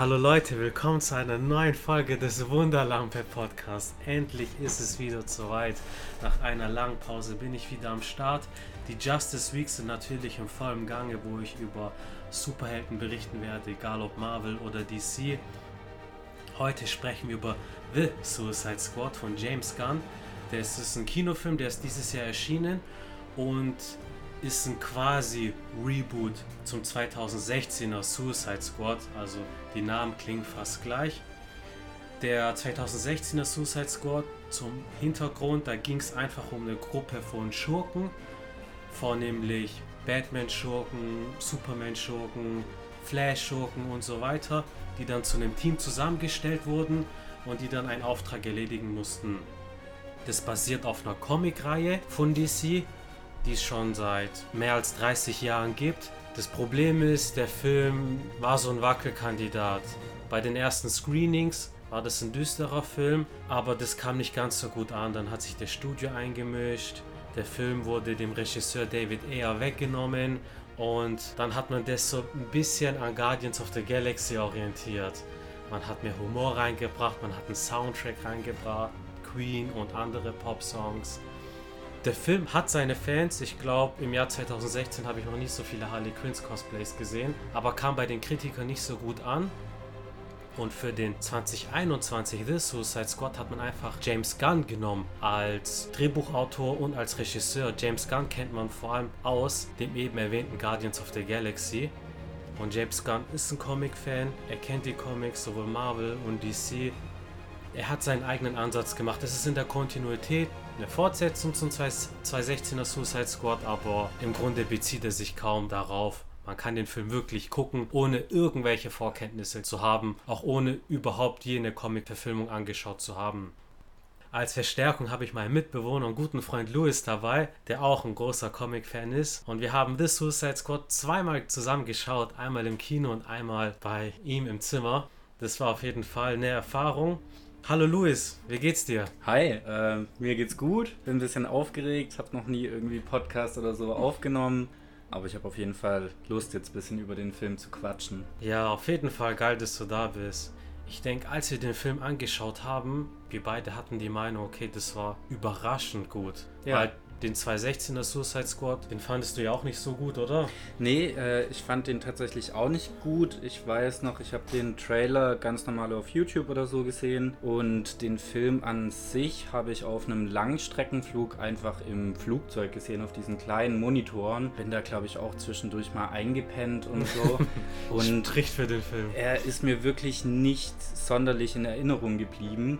Hallo Leute, willkommen zu einer neuen Folge des Wunderlampe Podcasts. Endlich ist es wieder soweit. Nach einer langen Pause bin ich wieder am Start. Die Justice Weeks sind natürlich im vollen Gange, wo ich über Superhelden berichten werde, egal ob Marvel oder DC. Heute sprechen wir über The Suicide Squad von James Gunn. Das ist ein Kinofilm, der ist dieses Jahr erschienen und ist ein quasi Reboot zum 2016er Suicide Squad, also die Namen klingen fast gleich. Der 2016er Suicide Squad zum Hintergrund, da ging es einfach um eine Gruppe von Schurken, vornehmlich Batman-Schurken, Superman-Schurken, Flash-Schurken und so weiter, die dann zu einem Team zusammengestellt wurden und die dann einen Auftrag erledigen mussten. Das basiert auf einer Comicreihe von DC, die es schon seit mehr als 30 Jahren gibt. Das Problem ist, der Film war so ein Wackelkandidat. Bei den ersten Screenings war das ein düsterer Film, aber das kam nicht ganz so gut an. Dann hat sich das Studio eingemischt. Der Film wurde dem Regisseur David Ayer weggenommen und dann hat man das so ein bisschen an Guardians of the Galaxy orientiert. Man hat mehr Humor reingebracht, man hat einen Soundtrack reingebracht, Queen und andere Pop-Songs. Der Film hat seine Fans. Ich glaube, im Jahr 2016 habe ich noch nicht so viele Harley Quinns Cosplays gesehen, aber kam bei den Kritikern nicht so gut an. Und für den 2021 The Suicide Squad hat man einfach James Gunn genommen als Drehbuchautor und als Regisseur. James Gunn kennt man vor allem aus dem eben erwähnten Guardians of the Galaxy. Und James Gunn ist ein Comic-Fan, er kennt die Comics, sowohl Marvel und DC. Er hat seinen eigenen Ansatz gemacht. Es ist in der Kontinuität eine Fortsetzung zum 2016er Suicide Squad, aber im Grunde bezieht er sich kaum darauf. Man kann den Film wirklich gucken, ohne irgendwelche Vorkenntnisse zu haben, auch ohne überhaupt jene Comic-Verfilmung angeschaut zu haben. Als Verstärkung habe ich meinen Mitbewohner und guten Freund Louis dabei, der auch ein großer Comic-Fan ist. Und wir haben The Suicide Squad zweimal zusammen geschaut, einmal im Kino und einmal bei ihm im Zimmer. Das war auf jeden Fall eine Erfahrung. Hallo Luis, wie geht's dir? Hi, äh, mir geht's gut. Bin ein bisschen aufgeregt, habe noch nie irgendwie Podcast oder so aufgenommen. Aber ich habe auf jeden Fall Lust, jetzt ein bisschen über den Film zu quatschen. Ja, auf jeden Fall geil, dass du da bist. Ich denke, als wir den Film angeschaut haben, wir beide hatten die Meinung, okay, das war überraschend gut. Ja. Weil den 216er Suicide Squad, den fandest du ja auch nicht so gut, oder? Nee, äh, ich fand den tatsächlich auch nicht gut. Ich weiß noch, ich habe den Trailer ganz normal auf YouTube oder so gesehen und den Film an sich habe ich auf einem Langstreckenflug einfach im Flugzeug gesehen, auf diesen kleinen Monitoren. Bin da, glaube ich, auch zwischendurch mal eingepennt und so. und Spricht für den Film. Er ist mir wirklich nicht sonderlich in Erinnerung geblieben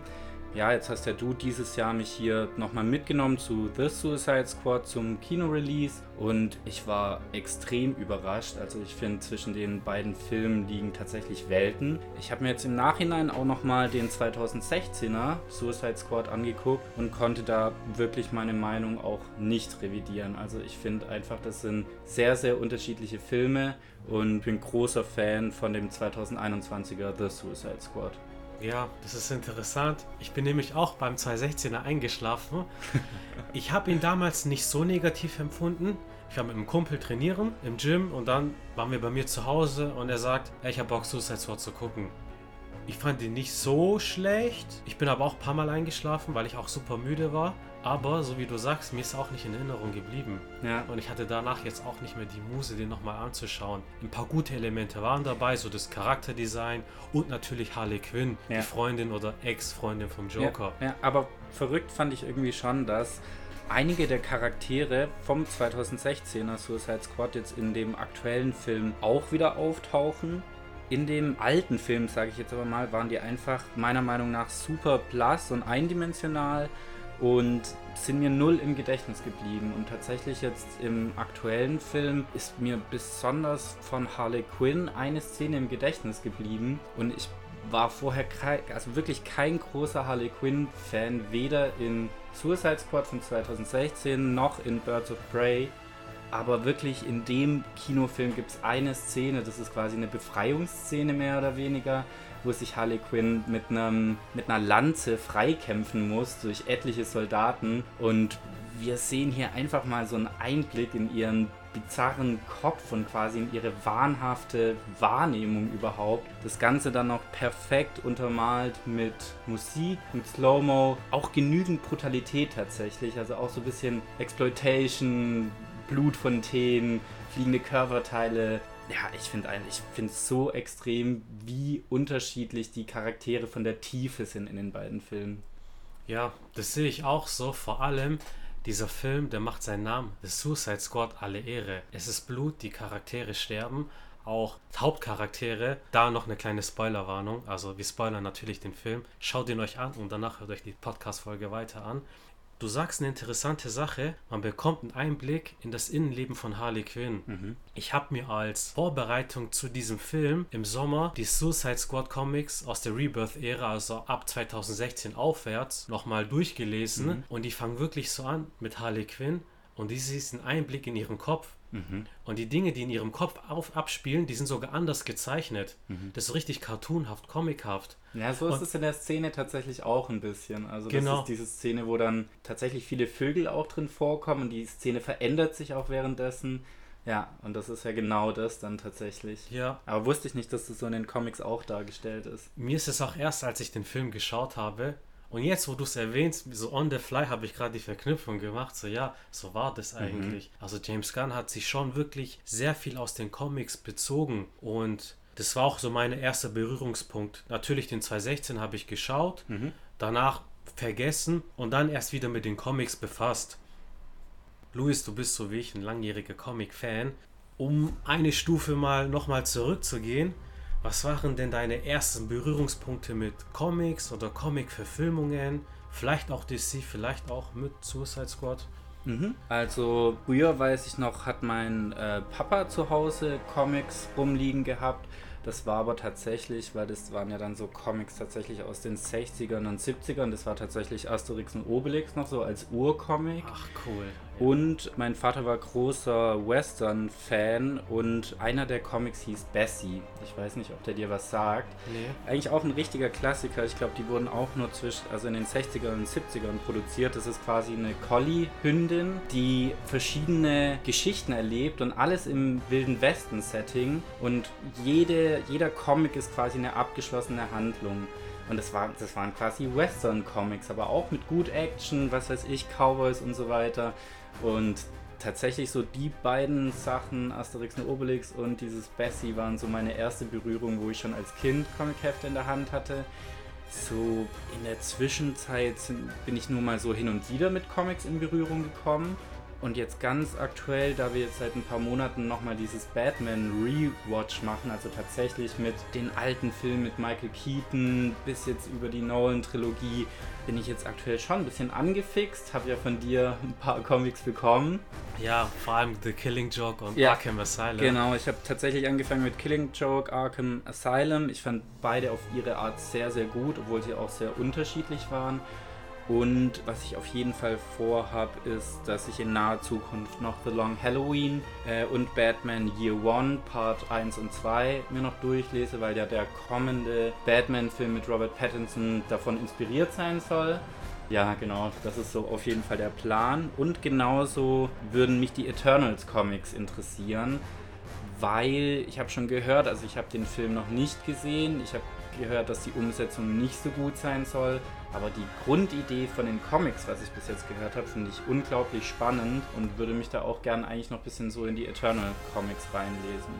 ja, jetzt hast ja du dieses Jahr mich hier nochmal mitgenommen zu The Suicide Squad zum Kino-Release und ich war extrem überrascht. Also ich finde, zwischen den beiden Filmen liegen tatsächlich Welten. Ich habe mir jetzt im Nachhinein auch nochmal den 2016er Suicide Squad angeguckt und konnte da wirklich meine Meinung auch nicht revidieren. Also ich finde einfach, das sind sehr, sehr unterschiedliche Filme und bin großer Fan von dem 2021er The Suicide Squad. Ja, das ist interessant. Ich bin nämlich auch beim 216er eingeschlafen. ich habe ihn damals nicht so negativ empfunden. Ich war mit einem Kumpel trainieren im Gym und dann waren wir bei mir zu Hause und er sagt, ich habe Bock Suicide Squad zu gucken. Ich fand ihn nicht so schlecht. Ich bin aber auch ein paar Mal eingeschlafen, weil ich auch super müde war. Aber so wie du sagst, mir ist auch nicht in Erinnerung geblieben. Ja. Und ich hatte danach jetzt auch nicht mehr die Muse, den nochmal anzuschauen. Ein paar gute Elemente waren dabei, so das Charakterdesign und natürlich Harley Quinn, ja. die Freundin oder Ex-Freundin vom Joker. Ja, ja, aber verrückt fand ich irgendwie schon, dass einige der Charaktere vom 2016er Suicide Squad jetzt in dem aktuellen Film auch wieder auftauchen. In dem alten Film, sage ich jetzt aber mal, waren die einfach meiner Meinung nach super blass und eindimensional und sind mir null im Gedächtnis geblieben. Und tatsächlich jetzt im aktuellen Film ist mir besonders von Harley Quinn eine Szene im Gedächtnis geblieben. Und ich war vorher also wirklich kein großer Harley Quinn-Fan, weder in Suicide Squad von 2016 noch in Birds of Prey. Aber wirklich in dem Kinofilm gibt es eine Szene, das ist quasi eine Befreiungsszene mehr oder weniger, wo sich Harley Quinn mit, einem, mit einer Lanze freikämpfen muss durch etliche Soldaten. Und wir sehen hier einfach mal so einen Einblick in ihren bizarren Kopf und quasi in ihre wahnhafte Wahrnehmung überhaupt. Das Ganze dann noch perfekt untermalt mit Musik, mit Slow-Mo, auch genügend Brutalität tatsächlich, also auch so ein bisschen Exploitation, Blutfontänen, fliegende Körperteile. Ja, ich finde ich finde so extrem, wie unterschiedlich die Charaktere von der Tiefe sind in den beiden Filmen. Ja, das sehe ich auch so. Vor allem, dieser Film, der macht seinen Namen, The Suicide Squad, alle Ehre. Es ist Blut, die Charaktere sterben, auch Hauptcharaktere. Da noch eine kleine Spoilerwarnung, also wir spoilern natürlich den Film. Schaut ihn euch an und danach hört euch die Podcast-Folge weiter an. Du sagst eine interessante Sache. Man bekommt einen Einblick in das Innenleben von Harley Quinn. Mhm. Ich habe mir als Vorbereitung zu diesem Film im Sommer die Suicide Squad Comics aus der Rebirth-Ära, also ab 2016 aufwärts, nochmal durchgelesen. Mhm. Und die fangen wirklich so an mit Harley Quinn. Und dies ist ein Einblick in ihren Kopf. Mhm. Und die Dinge, die in ihrem Kopf auf, abspielen, die sind sogar anders gezeichnet. Mhm. Das ist richtig cartoonhaft, comichaft. Ja, so ist und, es in der Szene tatsächlich auch ein bisschen. Also genau. das ist diese Szene, wo dann tatsächlich viele Vögel auch drin vorkommen und die Szene verändert sich auch währenddessen. Ja, und das ist ja genau das dann tatsächlich. Ja. Aber wusste ich nicht, dass das so in den Comics auch dargestellt ist. Mir ist es auch erst, als ich den Film geschaut habe, und jetzt, wo du es erwähnst, so on the fly habe ich gerade die Verknüpfung gemacht. So, ja, so war das mhm. eigentlich. Mhm. Also James Gunn hat sich schon wirklich sehr viel aus den Comics bezogen. Und das war auch so mein erster Berührungspunkt. Natürlich den 2016 habe ich geschaut, mhm. danach vergessen und dann erst wieder mit den Comics befasst. Luis, du bist so wie ich ein langjähriger Comic-Fan. Um eine Stufe mal nochmal zurückzugehen, was waren denn deine ersten Berührungspunkte mit Comics oder Comic-Verfilmungen? Vielleicht auch DC, vielleicht auch mit Suicide Squad? Mhm. Also früher weiß ich noch, hat mein äh, Papa zu Hause Comics rumliegen gehabt. Das war aber tatsächlich, weil das waren ja dann so Comics tatsächlich aus den 60ern und 70ern. Das war tatsächlich Asterix und Obelix noch so als Urcomic. Ach cool. Und mein Vater war großer Western-Fan und einer der Comics hieß Bessie. Ich weiß nicht, ob der dir was sagt. Nee. Eigentlich auch ein richtiger Klassiker. Ich glaube, die wurden auch nur zwischen, also in den 60ern und 70ern produziert. Das ist quasi eine Collie-Hündin, die verschiedene Geschichten erlebt und alles im Wilden Westen-Setting. Und jede, jeder Comic ist quasi eine abgeschlossene Handlung. Und das, war, das waren quasi Western-Comics, aber auch mit gut Action, was weiß ich, Cowboys und so weiter. Und tatsächlich so die beiden Sachen, Asterix und Obelix und dieses Bessie, waren so meine erste Berührung, wo ich schon als Kind Comichefte in der Hand hatte. So in der Zwischenzeit bin ich nur mal so hin und wieder mit Comics in Berührung gekommen. Und jetzt ganz aktuell, da wir jetzt seit ein paar Monaten nochmal dieses Batman Rewatch machen, also tatsächlich mit den alten Filmen mit Michael Keaton bis jetzt über die Nolan-Trilogie, bin ich jetzt aktuell schon ein bisschen angefixt. Habe ja von dir ein paar Comics bekommen. Ja, vor allem The Killing Joke und ja, Arkham Asylum. Genau, ich habe tatsächlich angefangen mit Killing Joke, Arkham Asylum. Ich fand beide auf ihre Art sehr, sehr gut, obwohl sie auch sehr unterschiedlich waren. Und was ich auf jeden Fall vorhabe, ist, dass ich in naher Zukunft noch The Long Halloween äh, und Batman Year One Part 1 und 2 mir noch durchlese, weil ja der kommende Batman-Film mit Robert Pattinson davon inspiriert sein soll. Ja, genau, das ist so auf jeden Fall der Plan. Und genauso würden mich die Eternals Comics interessieren, weil ich habe schon gehört, also ich habe den Film noch nicht gesehen, ich habe gehört, dass die Umsetzung nicht so gut sein soll. Aber die Grundidee von den Comics, was ich bis jetzt gehört habe, finde ich unglaublich spannend und würde mich da auch gern eigentlich noch ein bisschen so in die Eternal Comics reinlesen.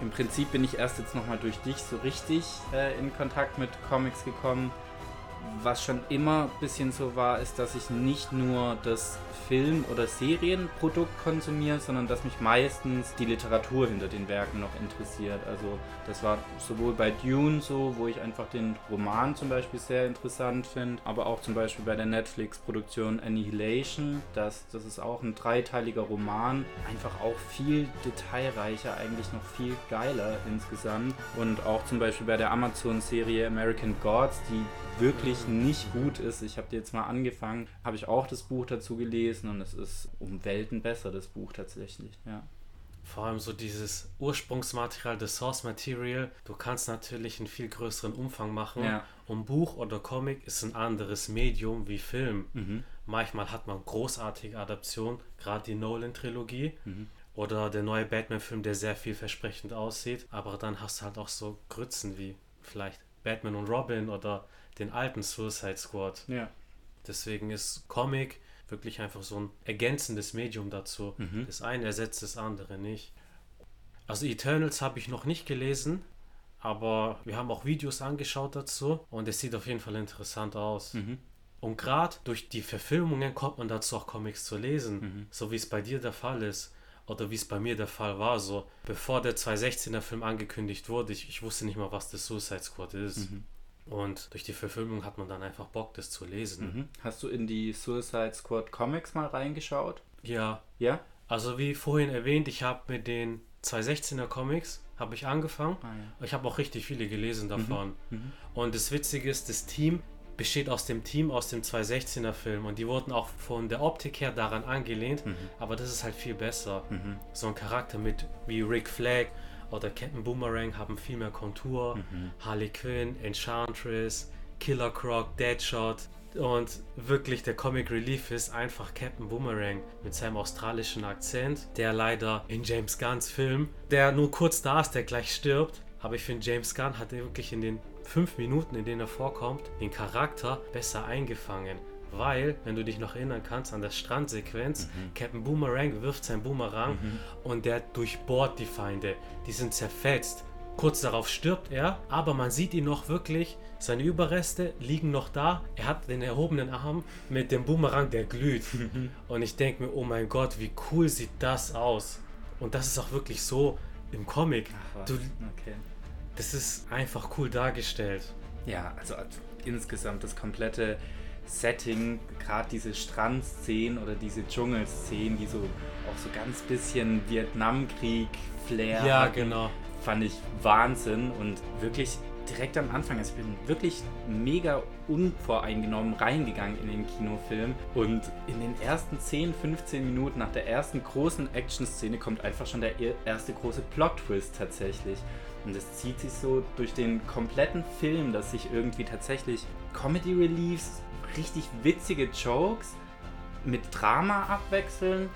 Im Prinzip bin ich erst jetzt nochmal durch dich so richtig äh, in Kontakt mit Comics gekommen was schon immer ein bisschen so war, ist, dass ich nicht nur das Film- oder Serienprodukt konsumiere, sondern dass mich meistens die Literatur hinter den Werken noch interessiert. Also das war sowohl bei Dune so, wo ich einfach den Roman zum Beispiel sehr interessant finde, aber auch zum Beispiel bei der Netflix-Produktion Annihilation. Das, das ist auch ein dreiteiliger Roman, einfach auch viel detailreicher, eigentlich noch viel geiler insgesamt. Und auch zum Beispiel bei der Amazon-Serie American Gods, die wirklich nicht gut ist. Ich habe jetzt mal angefangen, habe ich auch das Buch dazu gelesen und es ist um Welten besser, das Buch tatsächlich, ja. Vor allem so dieses Ursprungsmaterial, das Source Material, du kannst natürlich einen viel größeren Umfang machen. Ja. Und Buch oder Comic ist ein anderes Medium wie Film. Mhm. Manchmal hat man großartige Adaptionen, gerade die Nolan-Trilogie. Mhm. Oder der neue Batman-Film, der sehr vielversprechend aussieht. Aber dann hast du halt auch so Grützen wie vielleicht Batman und Robin oder den alten Suicide Squad. Ja. Deswegen ist Comic wirklich einfach so ein ergänzendes Medium dazu. Mhm. Das eine ersetzt das andere nicht. Also Eternals habe ich noch nicht gelesen, aber wir haben auch Videos angeschaut dazu und es sieht auf jeden Fall interessant aus. Mhm. Und gerade durch die Verfilmungen kommt man dazu auch Comics zu lesen, Mhm. so wie es bei dir der Fall ist oder wie es bei mir der Fall war. So bevor der 2016er Film angekündigt wurde, ich, ich wusste nicht mal, was das Suicide Squad ist. Mhm. Und durch die Verfilmung hat man dann einfach Bock, das zu lesen. Mhm. Hast du in die Suicide Squad Comics mal reingeschaut? Ja, Ja? also wie vorhin erwähnt, ich habe mit den 2016er Comics habe ich angefangen. Ah, ja. Ich habe auch richtig viele gelesen davon. Mhm. Und das Witzige ist, das Team besteht aus dem Team aus dem 2016er Film und die wurden auch von der Optik her daran angelehnt, Mhm. aber das ist halt viel besser. Mhm. So ein Charakter mit wie Rick Flag oder Captain Boomerang haben viel mehr Kontur. Mhm. Harley Quinn, Enchantress, Killer Croc, Deadshot. Und wirklich der Comic Relief ist einfach Captain Boomerang mit seinem australischen Akzent, der leider in James Gunns Film, der nur kurz da ist, der gleich stirbt. Aber ich finde, James Gunn hat wirklich in den fünf Minuten, in denen er vorkommt, den Charakter besser eingefangen. Weil, wenn du dich noch erinnern kannst an der Strandsequenz, Captain Boomerang wirft seinen Boomerang und der durchbohrt die Feinde. Die sind zerfetzt. Kurz darauf stirbt er, aber man sieht ihn noch wirklich. Seine Überreste liegen noch da. Er hat den erhobenen Arm mit dem Boomerang, der glüht. Und ich denke mir, oh mein Gott, wie cool sieht das aus. Und das ist auch wirklich so im Comic. Ach? Du, okay. das ist einfach cool dargestellt. Ja, also, also insgesamt das komplette Setting, gerade diese Strandszenen oder diese Dschungelszenen, die so auch so ganz bisschen Vietnamkrieg-Flair Ja, hatten, genau. fand ich Wahnsinn und wirklich direkt am Anfang, also ich bin wirklich mega unvoreingenommen reingegangen in den Kinofilm und in den ersten 10, 15 Minuten nach der ersten großen Action-Szene kommt einfach schon der er- erste große Plot-Twist tatsächlich. Und das zieht sich so durch den kompletten Film, dass sich irgendwie tatsächlich Comedy Reliefs, richtig witzige Jokes mit Drama abwechseln,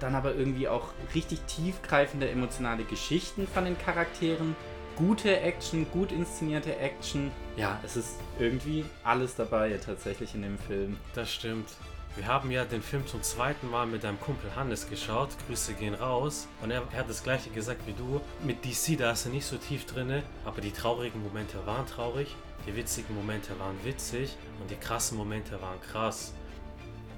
dann aber irgendwie auch richtig tiefgreifende emotionale Geschichten von den Charakteren, gute Action, gut inszenierte Action. Ja, es ist irgendwie alles dabei tatsächlich in dem Film. Das stimmt. Wir haben ja den Film zum zweiten Mal mit deinem Kumpel Hannes geschaut. Grüße gehen raus. Und er, hat das gleiche gesagt wie du. Mit DC, da ist er nicht so tief drinne, aber die traurigen Momente waren traurig, die witzigen Momente waren witzig und die krassen Momente waren krass.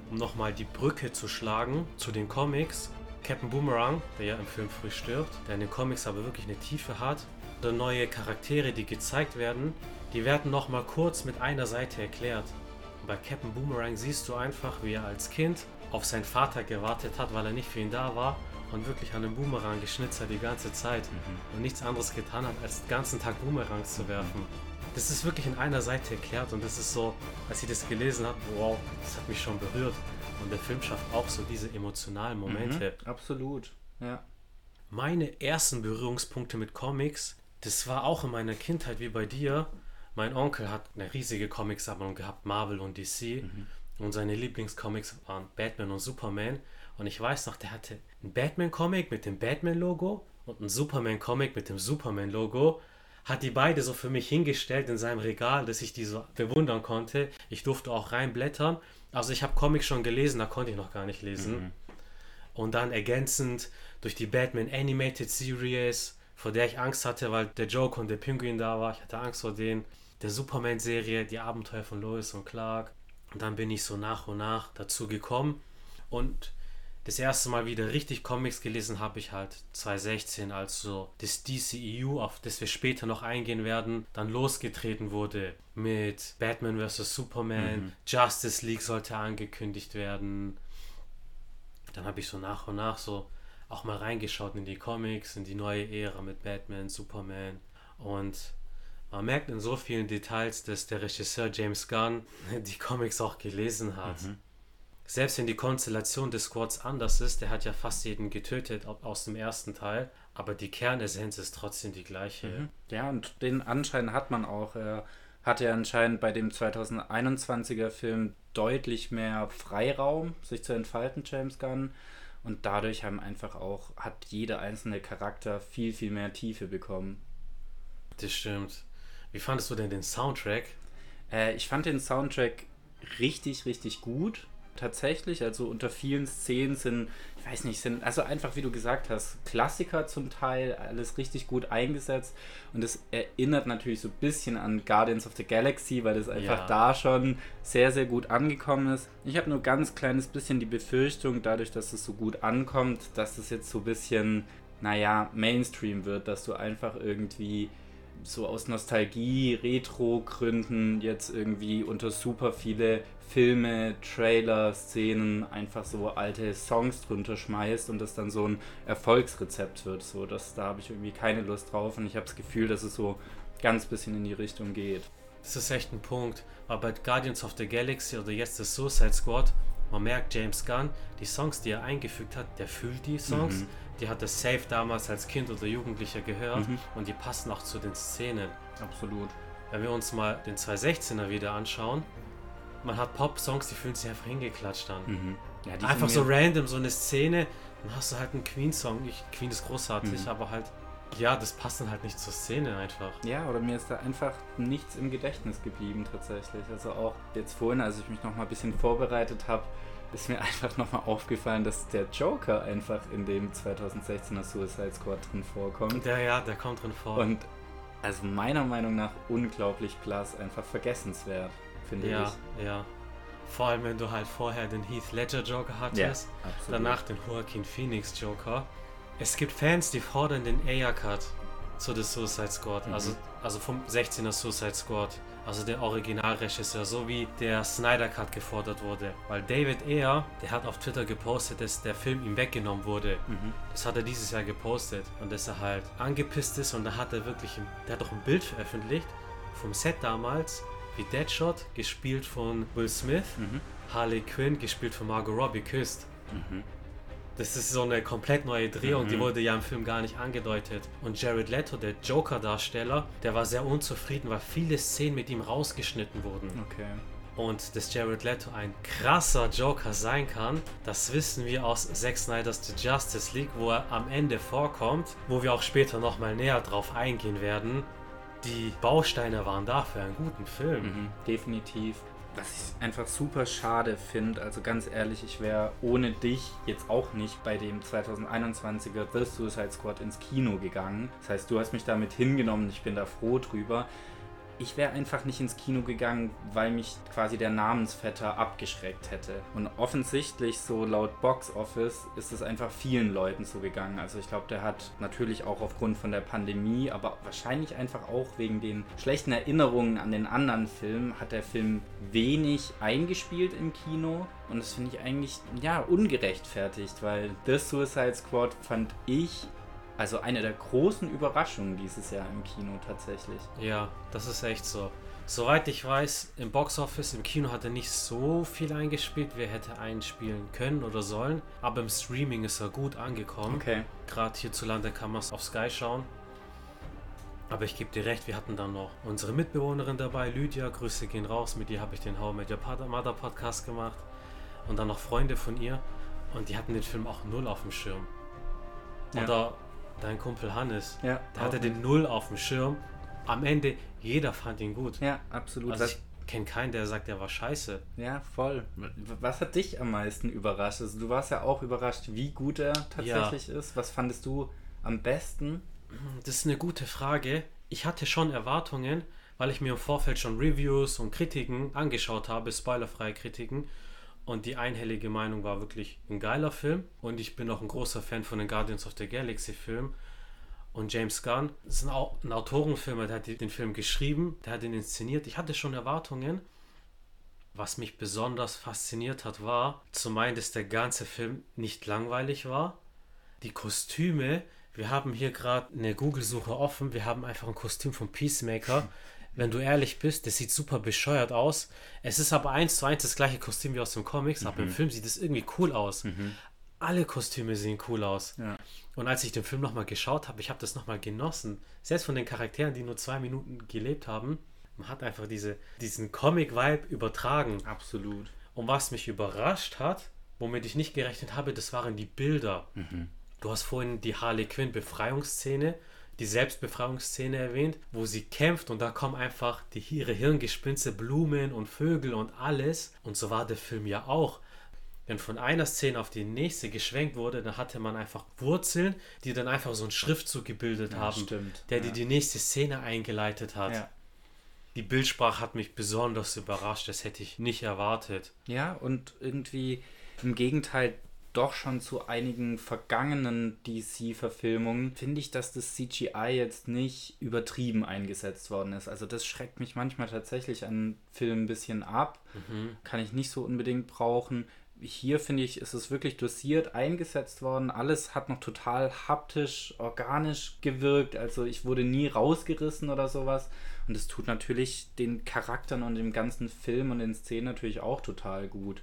Um nochmal die Brücke zu schlagen zu den Comics. Captain Boomerang, der ja im Film früh stirbt, der in den Comics aber wirklich eine Tiefe hat. Oder neue Charaktere, die gezeigt werden, die werden nochmal kurz mit einer Seite erklärt. Bei Captain Boomerang siehst du einfach, wie er als Kind auf seinen Vater gewartet hat, weil er nicht für ihn da war und wirklich an den Boomerang geschnitzt hat die ganze Zeit und nichts anderes getan hat, als den ganzen Tag Boomerangs zu werfen. Das ist wirklich in einer Seite erklärt und das ist so, als ich das gelesen habe, wow, das hat mich schon berührt. Und der Film schafft auch so diese emotionalen Momente. Mhm, absolut. Ja. Meine ersten Berührungspunkte mit Comics, das war auch in meiner Kindheit wie bei dir. Mein Onkel hat eine riesige Comicsammlung gehabt, Marvel und DC. Und seine Lieblingscomics waren Batman und Superman. Und ich weiß noch, der hatte einen Batman-Comic mit dem Batman-Logo und einen Superman-Comic mit dem Superman-Logo. Hat die beide so für mich hingestellt in seinem Regal, dass ich die so bewundern konnte. Ich durfte auch reinblättern. Also ich habe Comics schon gelesen, da konnte ich noch gar nicht lesen. Und dann ergänzend durch die Batman Animated Series, vor der ich Angst hatte, weil der Joker und der Pinguin da war. Ich hatte Angst vor denen. Der Superman-Serie, die Abenteuer von Lois und Clark. Und dann bin ich so nach und nach dazu gekommen. Und das erste Mal wieder richtig Comics gelesen habe ich halt 2016, als so das DCEU, auf das wir später noch eingehen werden, dann losgetreten wurde mit Batman vs. Superman, Justice League sollte angekündigt werden. Dann habe ich so nach und nach so auch mal reingeschaut in die Comics, in die neue Ära mit Batman, Superman und man merkt in so vielen Details, dass der Regisseur James Gunn die Comics auch gelesen hat. Selbst wenn die Konstellation des Squads anders ist, der hat ja fast jeden getötet au- aus dem ersten Teil, aber die Kernessenz ist trotzdem die gleiche. Ja, und den Anschein hat man auch. Er hatte ja anscheinend bei dem 2021er Film deutlich mehr Freiraum, sich zu entfalten, James Gunn. Und dadurch haben einfach auch, hat jeder einzelne Charakter viel, viel mehr Tiefe bekommen. Das stimmt. Wie fandest du denn den Soundtrack? Äh, ich fand den Soundtrack richtig, richtig gut. Tatsächlich, also unter vielen Szenen sind, ich weiß nicht, sind, also einfach wie du gesagt hast, Klassiker zum Teil, alles richtig gut eingesetzt. Und es erinnert natürlich so ein bisschen an Guardians of the Galaxy, weil es einfach ja. da schon sehr, sehr gut angekommen ist. Ich habe nur ganz kleines bisschen die Befürchtung, dadurch, dass es so gut ankommt, dass es jetzt so ein bisschen, naja, Mainstream wird, dass du einfach irgendwie so aus Nostalgie, Retro-Gründen jetzt irgendwie unter super viele Filme, Trailer, Szenen einfach so alte Songs drunter schmeißt und das dann so ein Erfolgsrezept wird. So, das, da habe ich irgendwie keine Lust drauf und ich habe das Gefühl, dass es so ganz bisschen in die Richtung geht. Das ist echt ein Punkt. Aber bei Guardians of the Galaxy oder jetzt das Suicide Squad, man merkt James Gunn, die Songs, die er eingefügt hat, der fühlt die Songs. Mhm. Die hat er safe damals als Kind oder Jugendlicher gehört mhm. und die passen auch zu den Szenen. Absolut. Wenn wir uns mal den 216er wieder anschauen, man hat Pop-Songs, die fühlen sich einfach hingeklatscht an. Mhm. Ja, einfach so random, so eine Szene, dann hast du halt einen Queen-Song. Queen ist großartig, mhm. aber halt, ja, das passt dann halt nicht zur Szene einfach. Ja, oder mir ist da einfach nichts im Gedächtnis geblieben tatsächlich. Also auch jetzt vorhin, als ich mich noch mal ein bisschen vorbereitet habe, ist mir einfach nochmal aufgefallen, dass der Joker einfach in dem 2016er Suicide Squad drin vorkommt. Ja, ja, der kommt drin vor. Und also meiner Meinung nach unglaublich blass, einfach vergessenswert, finde ja, ich. Ja, ja. Vor allem, wenn du halt vorher den Heath Ledger Joker hattest, ja, danach den Joaquin Phoenix Joker. Es gibt Fans, die fordern den AR-Cut zu The Suicide Squad, mhm. also, also vom 16er Suicide Squad also der Originalregisseur, so wie der Snyder Cut gefordert wurde. Weil David Ayer, der hat auf Twitter gepostet, dass der Film ihm weggenommen wurde. Mhm. Das hat er dieses Jahr gepostet und dass er halt angepisst ist und da hat er wirklich, der hat doch ein Bild veröffentlicht vom Set damals, wie Deadshot, gespielt von Will Smith, mhm. Harley Quinn, gespielt von Margot Robbie, küsst. Mhm. Das ist so eine komplett neue Drehung, mhm. die wurde ja im Film gar nicht angedeutet. Und Jared Leto, der Joker-Darsteller, der war sehr unzufrieden, weil viele Szenen mit ihm rausgeschnitten wurden. Okay. Und dass Jared Leto ein krasser Joker sein kann, das wissen wir aus Zack Snyder's The Justice League, wo er am Ende vorkommt, wo wir auch später nochmal näher drauf eingehen werden. Die Bausteine waren da für einen guten Film. Mhm, definitiv was ich einfach super schade finde, also ganz ehrlich, ich wäre ohne dich jetzt auch nicht bei dem 2021er The Suicide Squad ins Kino gegangen. Das heißt, du hast mich damit hingenommen, ich bin da froh drüber ich wäre einfach nicht ins Kino gegangen, weil mich quasi der Namensvetter abgeschreckt hätte. Und offensichtlich, so laut Box Office, ist es einfach vielen Leuten so gegangen. Also ich glaube, der hat natürlich auch aufgrund von der Pandemie, aber wahrscheinlich einfach auch wegen den schlechten Erinnerungen an den anderen Film, hat der Film wenig eingespielt im Kino. Und das finde ich eigentlich, ja, ungerechtfertigt, weil The Suicide Squad fand ich also eine der großen Überraschungen dieses Jahr im Kino tatsächlich. Ja, das ist echt so. Soweit ich weiß, im Boxoffice, im Kino hat er nicht so viel eingespielt, wie er hätte einspielen können oder sollen. Aber im Streaming ist er gut angekommen. Okay. Gerade hierzulande kann man es auf Sky schauen. Aber ich gebe dir recht, wir hatten dann noch unsere Mitbewohnerin dabei, Lydia. Grüße gehen raus. Mit ihr habe ich den How Met Your Mother Podcast gemacht. Und dann noch Freunde von ihr. Und die hatten den Film auch null auf dem Schirm. Ja. Oder dein Kumpel Hannes, ja, der hatte den Null auf dem Schirm. Am Ende, jeder fand ihn gut. Ja, absolut. Also ich kenne keinen, der sagt, der war scheiße. Ja, voll. Was hat dich am meisten überrascht? Also du warst ja auch überrascht, wie gut er tatsächlich ja. ist. Was fandest du am besten? Das ist eine gute Frage. Ich hatte schon Erwartungen, weil ich mir im Vorfeld schon Reviews und Kritiken angeschaut habe, spoilerfreie Kritiken. Und die einhellige Meinung war wirklich ein geiler Film. Und ich bin auch ein großer Fan von den Guardians of the Galaxy Film. Und James Gunn ist ein, ein Autorenfilmer, der hat den Film geschrieben, der hat ihn inszeniert. Ich hatte schon Erwartungen. Was mich besonders fasziniert hat, war zum einen, dass der ganze Film nicht langweilig war. Die Kostüme, wir haben hier gerade eine Google-Suche offen. Wir haben einfach ein Kostüm von Peacemaker wenn du ehrlich bist, das sieht super bescheuert aus. Es ist aber eins zu eins das gleiche Kostüm wie aus dem Comics, mhm. aber im mhm. Film sieht es irgendwie cool aus. Mhm. Alle Kostüme sehen cool aus. Ja. Und als ich den Film nochmal geschaut habe, ich habe das nochmal genossen. Selbst von den Charakteren, die nur zwei Minuten gelebt haben, man hat einfach diese, diesen Comic-Vibe übertragen. Absolut. Und was mich überrascht hat, womit ich nicht gerechnet habe, das waren die Bilder. Mhm. Du hast vorhin die Harley Quinn Befreiungsszene, die Selbstbefreiungsszene erwähnt, wo sie kämpft und da kommen einfach die, ihre Hirngespinste, Blumen und Vögel und alles. Und so war der Film ja auch. Wenn von einer Szene auf die nächste geschwenkt wurde, dann hatte man einfach Wurzeln, die dann einfach so einen Schriftzug gebildet Ja, haben, stimmt. der Ja. die, die nächste Szene eingeleitet hat. Ja. Die Bildsprache hat mich besonders überrascht, das hätte ich nicht erwartet. Ja, und irgendwie im Gegenteil doch schon zu einigen vergangenen DC-Verfilmungen finde ich, dass das CGI jetzt nicht übertrieben eingesetzt worden ist. Also das schreckt mich manchmal tatsächlich an Filmen ein bisschen ab. Kann ich nicht so unbedingt brauchen. Hier finde ich, ist es wirklich dosiert eingesetzt worden. Alles hat noch total haptisch, organisch gewirkt. Also ich wurde nie rausgerissen oder sowas. Und es tut natürlich den Charakteren und dem ganzen Film und den Szenen natürlich auch total gut.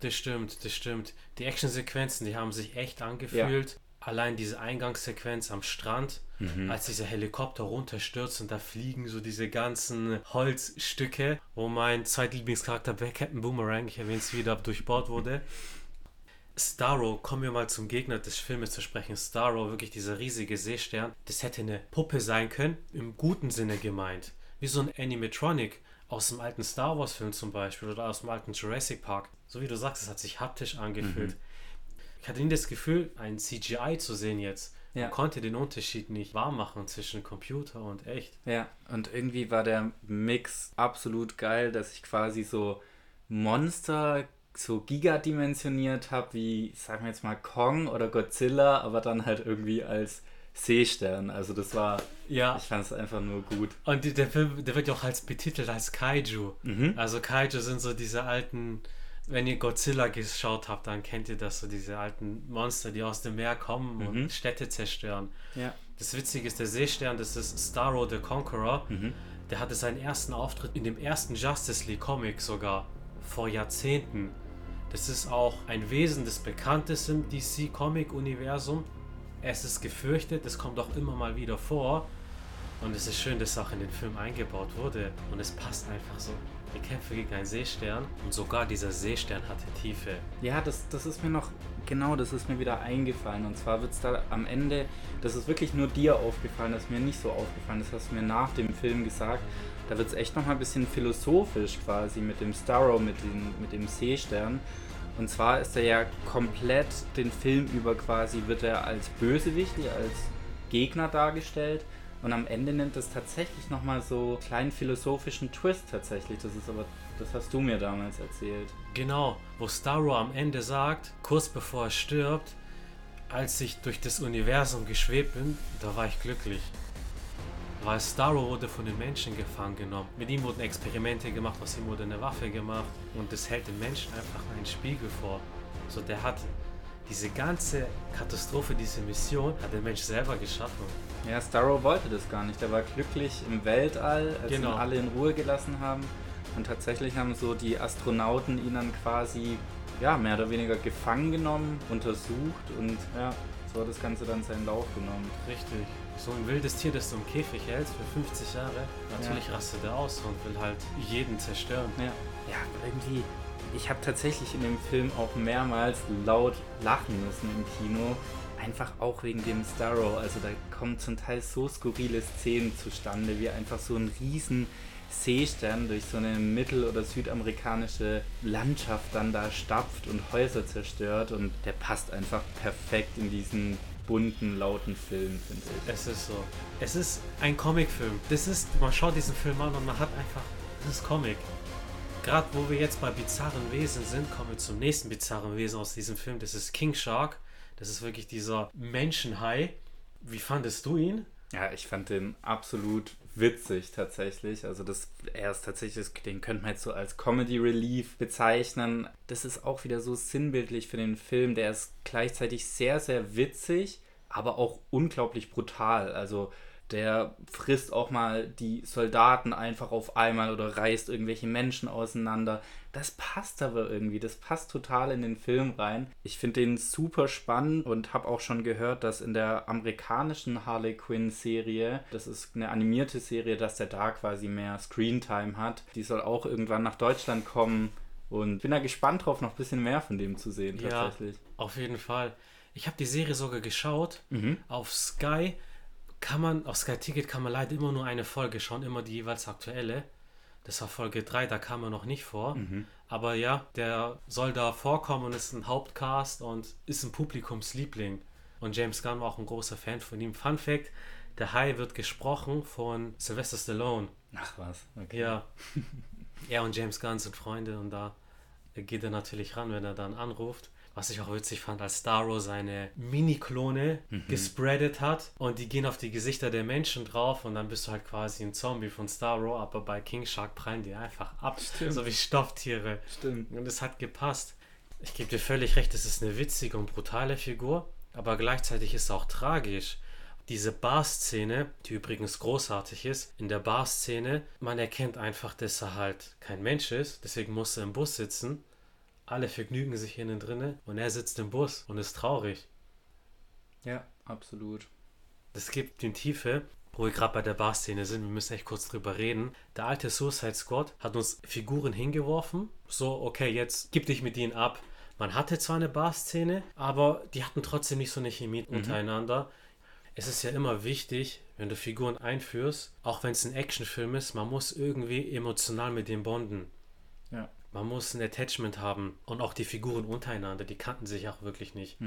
Das stimmt, das stimmt. Die Actionsequenzen, die haben sich echt angefühlt. Allein diese Eingangssequenz am Strand, als dieser Helikopter runterstürzt und da fliegen so diese ganzen Holzstücke, wo mein zweitlieblingscharakter Captain Boomerang, ich erwähne es wieder, durchbohrt wurde. Starro, kommen wir mal zum Gegner des Filmes zu sprechen. Starro, wirklich dieser riesige Seestern, das hätte eine Puppe sein können, im guten Sinne gemeint. Wie so ein Animatronic aus dem alten Star Wars Film zum Beispiel oder aus dem alten Jurassic Park. So wie du sagst, es hat sich haptisch angefühlt. Ich hatte nie das Gefühl, ein CGI zu sehen jetzt. Ja. Man konnte den Unterschied nicht wahr machen zwischen Computer und echt. Ja, und irgendwie war der Mix absolut geil, dass ich quasi so Monster so gigadimensioniert habe, wie, sagen wir jetzt mal, Kong oder Godzilla, aber dann halt irgendwie als Seestern. Also das war, Ja. ich fand es einfach nur gut. Und der Film, der wird ja auch als betitelt als Kaiju. Mhm. Also Kaiju sind so diese alten, wenn ihr Godzilla geschaut habt, dann kennt ihr das so, diese alten Monster, die aus dem Meer kommen Mhm. und Städte zerstören. Ja. Das Witzige ist, der Seestern, das ist Starro the Conqueror. Mhm. Der hatte seinen ersten Auftritt in dem ersten Justice League Comic sogar vor Jahrzehnten. Das ist auch ein Wesen des Bekanntes im DC Comic Universum. Es ist gefürchtet, es kommt auch immer mal wieder vor. Und es ist schön, dass auch in den Film eingebaut wurde. Und es passt einfach so. Die Kämpfe gegen einen Seestern. Und sogar dieser Seestern hatte Tiefe. Ja, das, das ist mir noch, genau, das ist mir wieder eingefallen. Und zwar wird es da am Ende, das ist wirklich nur dir aufgefallen, das ist mir nicht so aufgefallen, das hast du mir nach dem Film gesagt. Da wird es echt nochmal ein bisschen philosophisch quasi mit dem Starro, mit dem, mit dem Seestern. Und zwar ist er ja komplett den Film über quasi, wird er als Bösewicht, als Gegner dargestellt. Und am Ende nimmt es tatsächlich nochmal so einen kleinen philosophischen Twist tatsächlich. Das ist aber, das hast du mir damals erzählt. Genau, wo Starro am Ende sagt, kurz bevor er stirbt, als ich durch das Universum geschwebt bin, da war ich glücklich. Weil Starro wurde von den Menschen gefangen genommen. Mit ihm wurden Experimente gemacht, aus ihm wurde eine Waffe gemacht und das hält dem Menschen einfach einen Spiegel vor. So, der hat diese ganze Katastrophe, diese Mission, hat der Mensch selber geschaffen. Ja, Starro wollte das gar nicht. Er war glücklich im Weltall, als Genau. ihn alle in Ruhe gelassen haben. Und tatsächlich haben so die Astronauten ihn dann quasi, ja, mehr oder weniger gefangen genommen, untersucht und ja, so hat das Ganze dann seinen Lauf genommen. Richtig. So ein wildes Tier, das du im Käfig hältst für 50 Jahre, natürlich rastet er aus und will halt jeden zerstören. Ja, ja aber irgendwie, ich habe tatsächlich in dem Film auch mehrmals laut lachen müssen im Kino. Einfach auch wegen dem Starro. Also da kommen zum Teil so skurrile Szenen zustande, wie einfach so ein riesen Seestern durch so eine mittel- oder südamerikanische Landschaft dann da stapft und Häuser zerstört. Und der passt einfach perfekt in diesen bunten, lauten Film, finde ich. Es ist so. Es ist ein Comicfilm. Das ist, man schaut diesen Film an und man hat einfach, das ist Comic. Gerade wo wir jetzt bei bizarren Wesen sind, kommen wir zum nächsten bizarren Wesen aus diesem Film. Das ist King Shark. Das ist wirklich dieser Menschenhai. Wie fandest du ihn? Ja, ich fand den absolut witzig tatsächlich. Also das, er ist tatsächlich, den könnte man jetzt so als Comedy Relief bezeichnen. Das ist auch wieder so sinnbildlich für den Film. Der ist gleichzeitig sehr, sehr witzig, aber auch unglaublich brutal. Also der frisst auch mal die Soldaten einfach auf einmal oder reißt irgendwelche Menschen auseinander. Das passt aber irgendwie, das passt total in den Film rein. Ich finde den super spannend und habe auch schon gehört, dass in der amerikanischen Harley Quinn Serie, das ist eine animierte Serie, dass der da quasi mehr Screentime hat. Die soll auch irgendwann nach Deutschland kommen. Und bin da gespannt drauf, noch ein bisschen mehr von dem zu sehen, tatsächlich. Ja, auf jeden Fall. Ich habe die Serie sogar geschaut. Mhm. Auf Sky kann man, auf Sky Ticket kann man leider immer nur eine Folge schauen, immer die jeweils aktuelle. Das war Folge 3, da kam er noch nicht vor. Mhm. Aber ja, der soll da vorkommen und ist ein Hauptcast und ist ein Publikumsliebling. Und James Gunn war auch ein großer Fan von ihm. Fun Fact: Der Hai wird gesprochen von Sylvester Stallone. Ach was, okay. Ja. er und James Gunn sind Freunde und da geht er natürlich ran, wenn er dann anruft. Was ich auch witzig fand, als Starro seine Mini-Klone gespreadet hat und die gehen auf die Gesichter der Menschen drauf und dann bist du halt quasi ein Zombie von Starro, aber bei King Shark prallen die einfach ab, Stimmt. so wie Stofftiere. Stimmt. Und es hat gepasst. Ich gebe dir völlig recht, es ist eine witzige und brutale Figur, aber gleichzeitig ist es auch tragisch. Diese Bar-Szene, die übrigens großartig ist, in der Bar-Szene, man erkennt einfach, dass er halt kein Mensch ist, deswegen muss er im Bus sitzen. Alle vergnügen sich innen drinne und er sitzt im Bus und ist traurig. Ja, absolut. Das gibt die Tiefe, wo wir gerade bei der Bar-Szene sind. Wir müssen echt kurz drüber reden. Der alte Suicide Squad hat uns Figuren hingeworfen. So, okay, jetzt gib dich mit ihnen ab. Man hatte zwar eine Bar-Szene, aber die hatten trotzdem nicht so eine Chemie untereinander. Es ist ja immer wichtig, wenn du Figuren einführst, auch wenn es ein Actionfilm ist, man muss irgendwie emotional mit dem bonden. Ja. Man muss ein Attachment haben und auch die Figuren untereinander, die kannten sich auch wirklich nicht.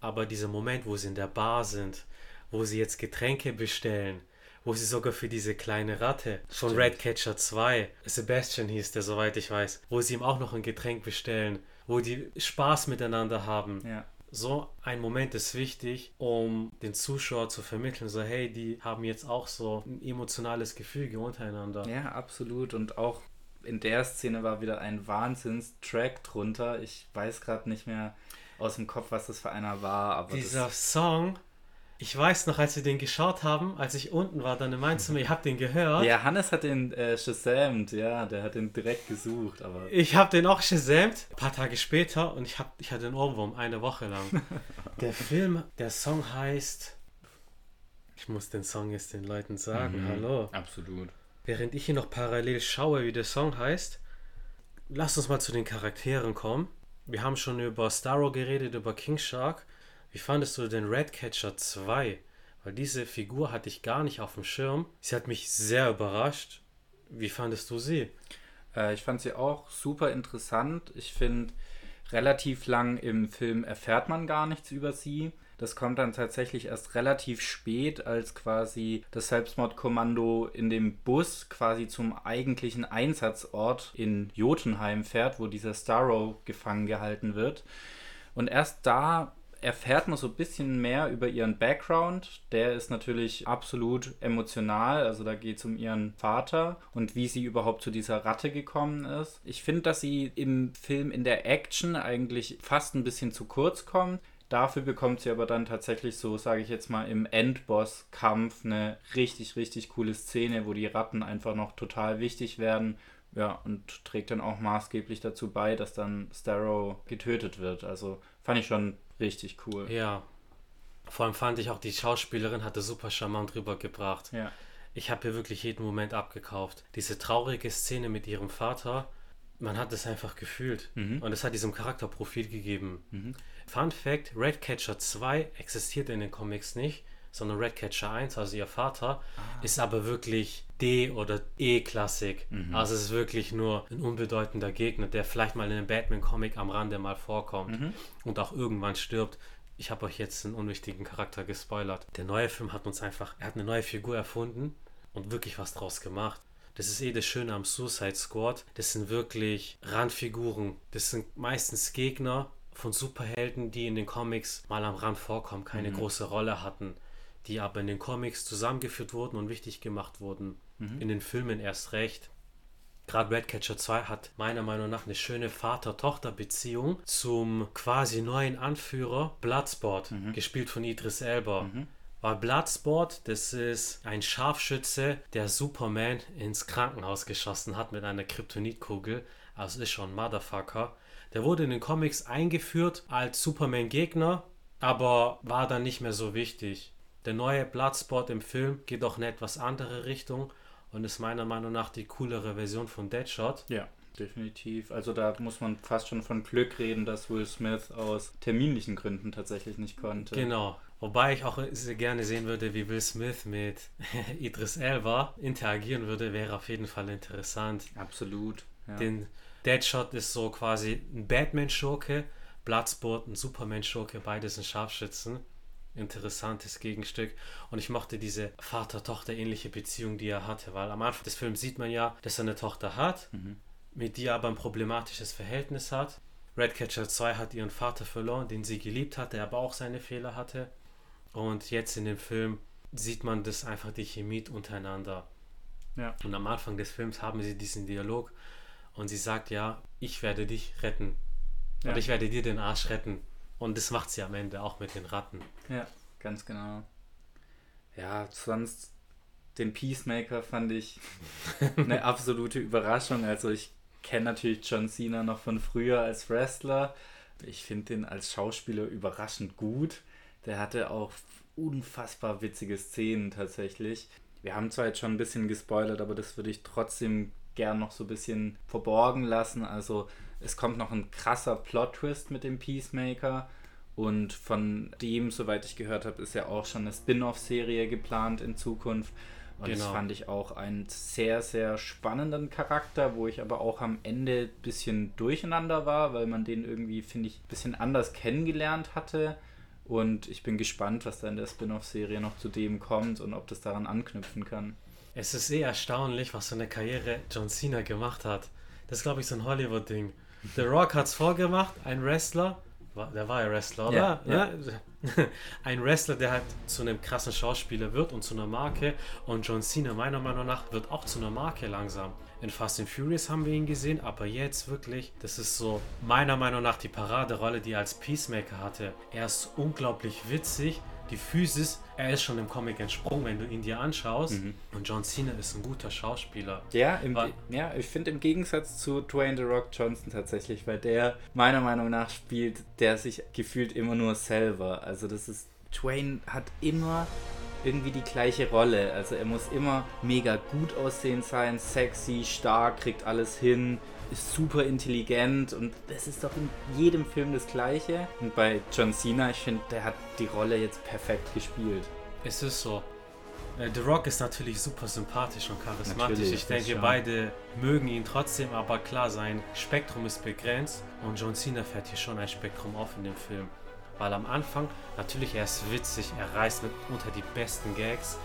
Aber dieser Moment, wo sie in der Bar sind, wo sie jetzt Getränke bestellen, wo sie sogar für diese kleine Ratte von Stimmt. Redcatcher 2, Sebastian hieß der, soweit ich weiß, wo sie ihm auch noch ein Getränk bestellen, wo die Spaß miteinander haben. Ja. So ein Moment ist wichtig, um den Zuschauer zu vermitteln, so hey, die haben jetzt auch so ein emotionales Gefüge untereinander. Ja, absolut. Und auch in der Szene war wieder ein Wahnsinns-Track drunter. Ich weiß gerade nicht mehr aus dem Kopf, was das für einer war, aber Dieser Song, ich weiß noch, als wir den geschaut haben, als ich unten war, dann meinst du mir, ihr habt den gehört. ja, Hannes hat den äh, Shazamt, ja, der hat den direkt gesucht, aber Ich habe den auch gesamt, ein paar Tage später, und ich, hab, ich hatte einen Ohrwurm, eine Woche lang. der Film, der Song heißt. Ich muss den Song jetzt den Leuten sagen, Mhm. hallo. absolut. Während ich hier noch parallel schaue, wie der Song heißt, lass uns mal zu den Charakteren kommen. Wir haben schon über Starro geredet, über King Shark. Wie fandest du den Redcatcher 2? Weil diese Figur hatte ich gar nicht auf dem Schirm. Sie hat mich sehr überrascht. Wie fandest du sie? Äh, ich fand sie auch super interessant. Ich finde, relativ lang im Film erfährt man gar nichts über sie. Das kommt dann tatsächlich erst relativ spät, als quasi das Selbstmordkommando in dem Bus quasi zum eigentlichen Einsatzort in Jotunheim fährt, wo dieser Starro gefangen gehalten wird. Und erst da erfährt man so ein bisschen mehr über ihren Background. Der ist natürlich absolut emotional. Also da geht es um ihren Vater und wie sie überhaupt zu dieser Ratte gekommen ist. Ich finde, dass sie im Film in der Action eigentlich fast ein bisschen zu kurz kommt. Dafür bekommt sie aber dann tatsächlich so, sage ich jetzt mal, im Endboss-Kampf eine richtig, richtig coole Szene, wo die Ratten einfach noch total wichtig werden. Ja, und trägt dann auch maßgeblich dazu bei, dass dann Starrow getötet wird. Also fand ich schon richtig cool. Ja. Vor allem fand ich auch, die Schauspielerin hatte super charmant rübergebracht. Ja. Ich habe ihr wirklich jeden Moment abgekauft. Diese traurige Szene mit ihrem Vater, man hat es einfach gefühlt. Mhm. Und es hat diesem Charakterprofil gegeben. Mhm. Fun Fact: Redcatcher 2 existiert in den Comics nicht, sondern Redcatcher 1, also ihr Vater, ist aber wirklich D- oder E-Klassik. Mhm. Also es ist wirklich nur ein unbedeutender Gegner, der vielleicht mal in einem Batman-Comic am Rande mal vorkommt Mhm. und auch irgendwann stirbt. Ich habe euch jetzt einen unwichtigen Charakter gespoilert. Der neue Film hat uns einfach, er hat eine neue Figur erfunden und wirklich was draus gemacht. Das ist eh das Schöne am Suicide Squad. Das sind wirklich Randfiguren. Das sind meistens Gegner von Superhelden, die in den Comics mal am Rand vorkommen, keine große Rolle hatten, die aber in den Comics zusammengeführt wurden und wichtig gemacht wurden. In den Filmen erst recht. Gerade Redcatcher 2 hat meiner Meinung nach eine schöne Vater-Tochter-Beziehung zum quasi neuen Anführer Bloodsport, gespielt von Idris Elba. Weil Bloodsport, das ist ein Scharfschütze, der Superman ins Krankenhaus geschossen hat mit einer Kryptonitkugel. Also ist schon ein Motherfucker. Der wurde in den Comics eingeführt als Superman-Gegner, aber war dann nicht mehr so wichtig. Der neue Bloodsport im Film geht auch in eine etwas andere Richtung und ist meiner Meinung nach die coolere Version von Deadshot. Ja, definitiv. Also da muss man fast schon von Glück reden, dass Will Smith aus terminlichen Gründen tatsächlich nicht konnte. Genau. Wobei ich auch sehr gerne sehen würde, wie Will Smith mit Idris Elba interagieren würde, wäre auf jeden Fall interessant. Absolut. Ja. Den Deadshot ist so quasi ein Batman-Schurke, Bloodsport ein Superman-Schurke, beides sind Scharfschützen. Interessantes Gegenstück. Und ich mochte diese Vater-Tochter-ähnliche Beziehung, die er hatte, weil am Anfang des Films sieht man ja, dass er eine Tochter hat, mhm. mit die er aber ein problematisches Verhältnis hat. Redcatcher 2 hat ihren Vater verloren, den sie geliebt hat, der aber auch seine Fehler hatte. Und jetzt in dem Film sieht man das einfach die Chemie untereinander. Ja. Und am Anfang des Films haben sie diesen Dialog und sie sagt, ja, ich werde dich retten. Ja. Und ich werde dir den Arsch retten. Und das macht sie am Ende auch mit den Ratten. Ja, ganz genau. Ja, sonst den Peacemaker fand ich eine absolute Überraschung. Also ich kenne natürlich John Cena noch von früher als Wrestler. Ich finde den als Schauspieler überraschend gut. Der hatte auch unfassbar witzige Szenen tatsächlich. Wir haben zwar jetzt schon ein bisschen gespoilert, aber das würde ich trotzdem gern noch so ein bisschen verborgen lassen. Also es kommt noch ein krasser Plot-Twist mit dem Peacemaker. Und von dem, soweit ich gehört habe, ist ja auch schon eine Spin-off-Serie geplant in Zukunft. Und genau. das fand ich auch einen sehr, sehr spannenden Charakter, wo ich aber auch am Ende ein bisschen durcheinander war, weil man den irgendwie, finde ich, ein bisschen anders kennengelernt hatte. Und ich bin gespannt, was da in der Spin-off-Serie noch zu dem kommt und ob das daran anknüpfen kann. Es ist eh erstaunlich, was für eine Karriere John Cena gemacht hat. Das ist, glaube ich, so ein Hollywood-Ding. The Rock hat es vorgemacht, ein Wrestler, der war ja Wrestler, oder? Ja, ja. Ein Wrestler, der halt zu einem krassen Schauspieler wird und zu einer Marke. Und John Cena, meiner Meinung nach, wird auch zu einer Marke langsam. In Fast and Furious haben wir ihn gesehen, aber jetzt wirklich, das ist so meiner Meinung nach die Paraderolle, die er als Peacemaker hatte. Er ist unglaublich witzig, die Physis, er ist schon im Comic entsprungen, wenn du ihn dir anschaust. Mhm. Und John Cena ist ein guter Schauspieler. Ja, im, ja ich finde im Gegensatz zu Dwayne The Rock Johnson tatsächlich, weil der meiner Meinung nach spielt, der sich gefühlt immer nur selber. Also das ist, Dwayne hat immer irgendwie die gleiche Rolle. Also er muss immer mega gut aussehen sein, sexy, stark, kriegt alles hin ist super intelligent und das ist doch in jedem Film das Gleiche. Und bei John Cena, ich finde, der hat die Rolle jetzt perfekt gespielt. Es ist so. Äh, The Rock ist natürlich super sympathisch und charismatisch. Natürlich, ich denke, beide mögen ihn trotzdem, aber klar, sein Spektrum ist begrenzt und John Cena fährt hier schon ein Spektrum auf in dem Film. Weil am Anfang, natürlich, er ist witzig, er reißt mit unter die besten Gags,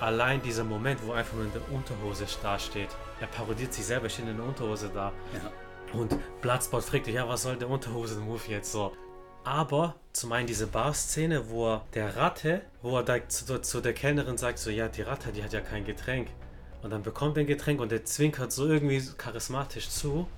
allein dieser Moment, wo er einfach nur in der Unterhose dasteht. Er parodiert sich selber, steht in der Unterhose da. Ja. Und Bloodspot fragt dich, ja, was soll der Unterhosen-Move jetzt so? Aber zum einen diese Bar-Szene, wo er der Ratte, wo er da zu, zu, der Kellnerin sagt, so, ja, die Ratte, die hat ja kein Getränk. Und dann bekommt er ein Getränk und der zwinkert so irgendwie charismatisch zu.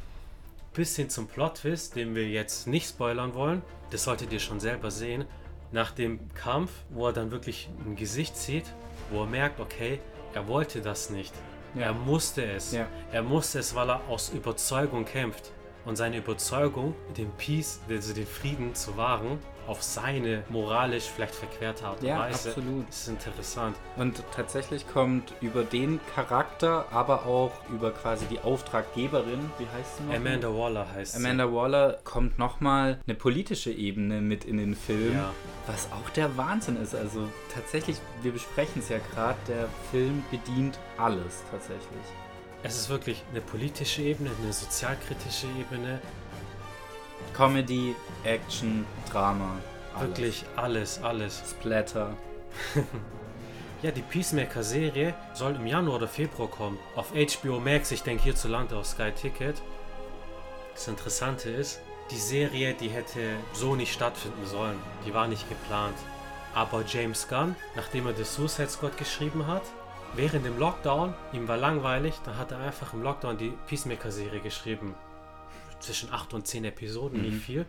Bis hin zum Plot-Twist, den wir jetzt nicht spoilern wollen. Das solltet ihr schon selber sehen. Nach dem Kampf, wo er dann wirklich ein Gesicht zieht wo er merkt, okay, er wollte das nicht. Er musste es. Ja. Er musste es, weil er aus Überzeugung kämpft. Und seine Überzeugung, den Peace, also den Frieden zu wahren, auf seine moralisch vielleicht verquerte Art und ja, Weise. Absolut. Das ist interessant. Und tatsächlich kommt über den Charakter, aber auch über quasi die Auftraggeberin, wie heißt sie noch? Amanda Waller heißt Amanda sie. Waller kommt nochmal eine politische Ebene mit in den Film, ja. Was auch der Wahnsinn ist. Also tatsächlich, wir besprechen es ja gerade, der Film bedient alles tatsächlich. Es ist wirklich eine politische Ebene, eine sozialkritische Ebene, Comedy, Action, Drama. Alles. Wirklich alles, alles. Splatter. ja, die Peacemaker-Serie soll im Januar oder Februar kommen. Auf HBO Max, ich denke hierzulande auf Sky Ticket. Das Interessante ist, die Serie, die hätte so nicht stattfinden sollen. Die war nicht geplant. Aber James Gunn, nachdem er The Suicide Squad geschrieben hat, während dem Lockdown, ihm war langweilig, dann hat er einfach im Lockdown die Peacemaker-Serie geschrieben zwischen 8 und 10 Episoden, mhm. nicht viel.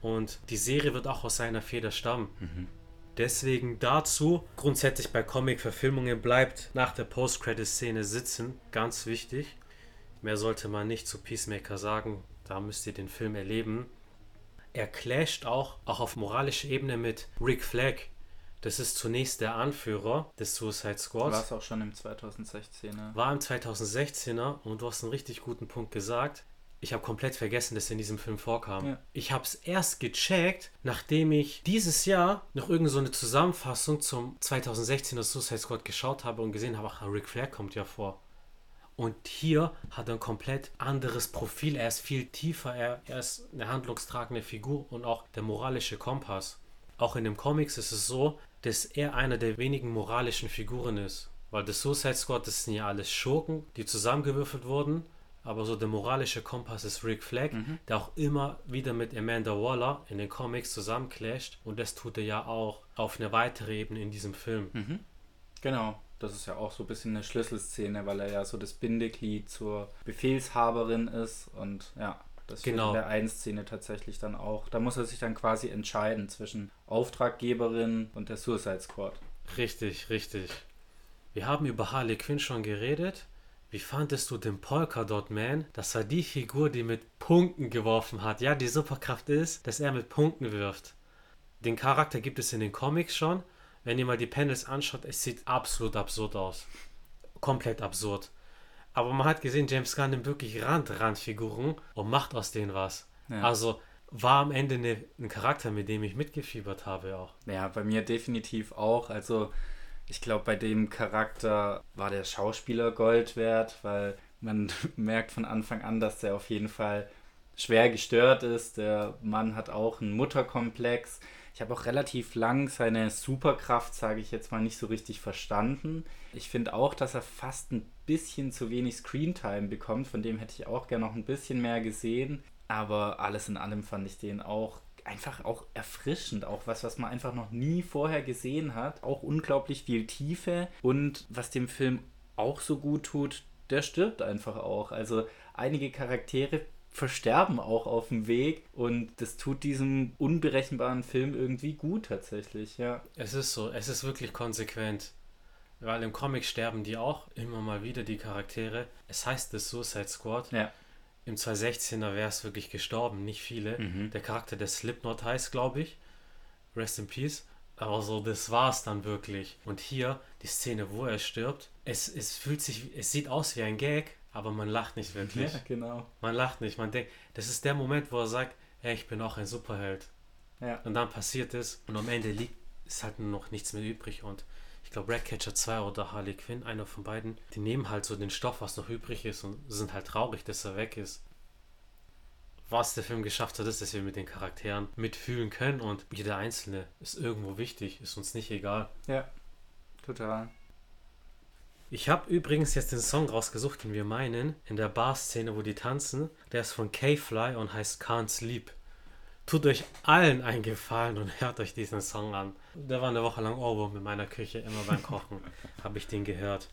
Und die Serie wird auch aus seiner Feder stammen. Mhm. Deswegen dazu, grundsätzlich bei Comic-Verfilmungen bleibt nach der Post-Credit-Szene sitzen, ganz wichtig. Mehr sollte man nicht zu Peacemaker sagen, da müsst ihr den Film erleben. Er clasht auch, auch auf moralischer Ebene mit Rick Flag. Das ist zunächst der Anführer des Suicide Squad. War es auch schon im 2016er. War im 2016er und du hast einen richtig guten Punkt gesagt Ich habe komplett vergessen, dass er in diesem Film vorkam. Ja. Ich habe es erst gecheckt, nachdem ich dieses Jahr noch irgendeine so eine Zusammenfassung zum 2016er Suicide Squad geschaut habe und gesehen habe, ach, Ric Flair kommt ja vor. Und hier hat er ein komplett anderes Profil. Er ist viel tiefer, er, er ist eine handlungstragende Figur und auch der moralische Kompass. Auch in den Comics ist es so, dass er einer der wenigen moralischen Figuren ist. Weil das Suicide Squad, das sind ja alles Schurken, die zusammengewürfelt wurden. Aber so der moralische Kompass ist Rick Flag, der auch immer wieder mit Amanda Waller in den Comics zusammenclasht. Und das tut er ja auch auf eine weitere Ebene in diesem Film. Genau. Das ist ja auch so ein bisschen eine Schlüsselszene, weil er ja so das Bindeglied zur Befehlshaberin ist. Und ja, das Genau. in der einen Szene tatsächlich dann auch. Da muss er sich dann quasi entscheiden zwischen Auftraggeberin und der Suicide Squad. Richtig, richtig. Wir haben über Harley Quinn schon geredet. Wie fandest du den Polka Dot Man? Das war die Figur, die mit Punkten geworfen hat. Ja, die Superkraft ist, dass er mit Punkten wirft. Den Charakter gibt es in den Comics schon. Wenn ihr mal die Panels anschaut, es sieht absolut absurd aus. Komplett absurd. Aber man hat gesehen, James Gunn nimmt wirklich Rand-Randfiguren und macht aus denen was. Ja. Also war am Ende eine, ein Charakter, mit dem ich mitgefiebert habe auch. Ja, bei mir definitiv auch. Also ich glaube, bei dem Charakter war der Schauspieler Gold wert, weil man merkt von Anfang an, dass der auf jeden Fall schwer gestört ist. Der Mann hat auch einen Mutterkomplex. Ich habe auch relativ lang seine Superkraft, sage ich jetzt mal, nicht so richtig verstanden. Ich finde auch, dass er fast ein bisschen zu wenig Screentime bekommt. Von dem hätte ich auch gerne noch ein bisschen mehr gesehen. Aber alles in allem fand ich den auch einfach auch erfrischend, auch was, was man einfach noch nie vorher gesehen hat. Auch unglaublich viel Tiefe und was dem Film auch so gut tut, der stirbt einfach auch. Also einige Charaktere versterben auch auf dem Weg und das tut diesem unberechenbaren Film irgendwie gut tatsächlich, ja. Es ist so, es ist wirklich konsequent. Weil im Comic sterben die auch immer mal wieder, die Charaktere. Es heißt das Suicide Squad. Ja. Im 216er wäre es wirklich gestorben, nicht viele. Mhm. Der Charakter, der Slipknot heißt, glaube ich. Rest in Peace. Aber so, das war's dann wirklich. Und hier, die Szene, wo er stirbt, es, es fühlt sich, es sieht aus wie ein Gag, aber man lacht nicht wirklich. Ja, genau. Man lacht nicht. Man denkt, das ist der Moment, wo er sagt, hey, ich bin auch ein Superheld. Ja. Und dann passiert es und am Ende liegt, ist halt nur noch nichts mehr übrig. Und ich glaube, Ratcatcher 2 oder Harley Quinn, einer von beiden, die nehmen halt so den Stoff, was noch übrig ist und sind halt traurig, dass er weg ist. Was der Film geschafft hat, ist, dass wir mit den Charakteren mitfühlen können und jeder Einzelne ist irgendwo wichtig, ist uns nicht egal. Ja, total. Ich habe übrigens jetzt den Song rausgesucht, den wir meinen, in der Bar-Szene, wo die tanzen. Der ist von K-Fly und heißt Can't Sleep. Tut euch allen einen Gefallen und hört euch diesen Song an. Der war eine Woche lang Ohrwurm in meiner Küche, immer beim Kochen habe ich den gehört.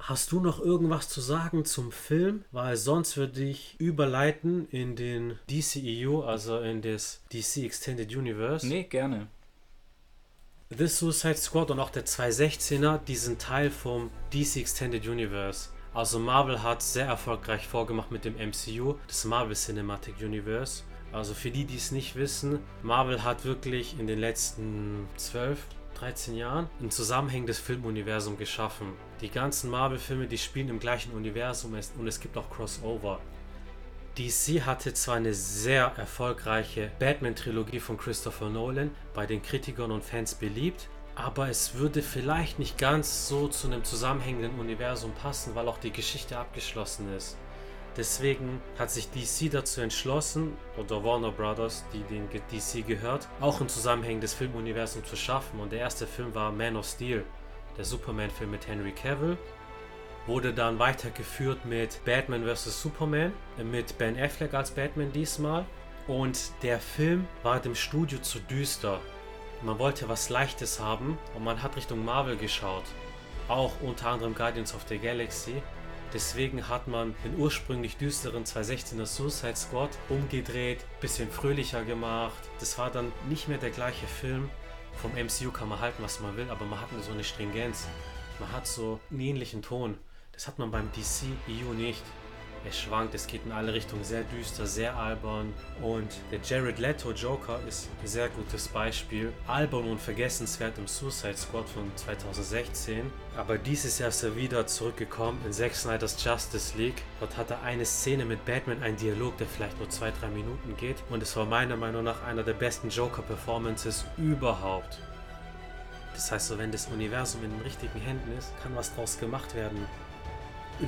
Hast du noch irgendwas zu sagen zum Film? Weil sonst würde ich überleiten in den DCEU, also in das DC Extended Universe. Nee, gerne. The Suicide Squad und auch der 216er, die sind Teil vom DC Extended Universe. Also Marvel hat sehr erfolgreich vorgemacht mit dem MCU, das Marvel Cinematic Universe. Also für die, die es nicht wissen, Marvel hat wirklich in den letzten 12, 13 Jahren ein zusammenhängendes Filmuniversum geschaffen. Die ganzen Marvel-Filme, die spielen im gleichen Universum und es gibt auch Crossover. DC hatte zwar eine sehr erfolgreiche Batman-Trilogie von Christopher Nolan, bei den Kritikern und Fans beliebt, aber es würde vielleicht nicht ganz so zu einem zusammenhängenden Universum passen, weil auch die Geschichte abgeschlossen ist. Deswegen hat sich DC dazu entschlossen, oder Warner Brothers, die den DC gehört, auch ein zusammenhängendes Filmuniversum zu schaffen. Und der erste Film war Man of Steel, der Superman-Film mit Henry Cavill wurde dann weitergeführt mit Batman vs. Superman, äh, mit Ben Affleck als Batman diesmal. Und der Film war dem Studio zu düster. Man wollte was Leichtes haben und man hat Richtung Marvel geschaut. Auch unter anderem Guardians of the Galaxy. Deswegen hat man den ursprünglich düsteren 216er Suicide Squad umgedreht, bisschen fröhlicher gemacht. Das war dann nicht mehr der gleiche Film. Vom MCU kann man halten, was man will, aber man hat so eine Stringenz. Man hat so einen ähnlichen Ton. Das hat man beim DC EU nicht. Er schwankt, es geht in alle Richtungen sehr düster, sehr albern. Und der Jared Leto Joker ist ein sehr gutes Beispiel. Albern und vergessenswert im Suicide Squad von 2016. Aber dieses Jahr ist er wieder zurückgekommen in Zack Snyder's Justice League. Dort hat er eine Szene mit Batman, einen Dialog, der vielleicht nur 2-3 Minuten geht. Und es war meiner Meinung nach einer der besten Joker-Performances überhaupt. Das heißt, so wenn das Universum in den richtigen Händen ist, kann was draus gemacht werden.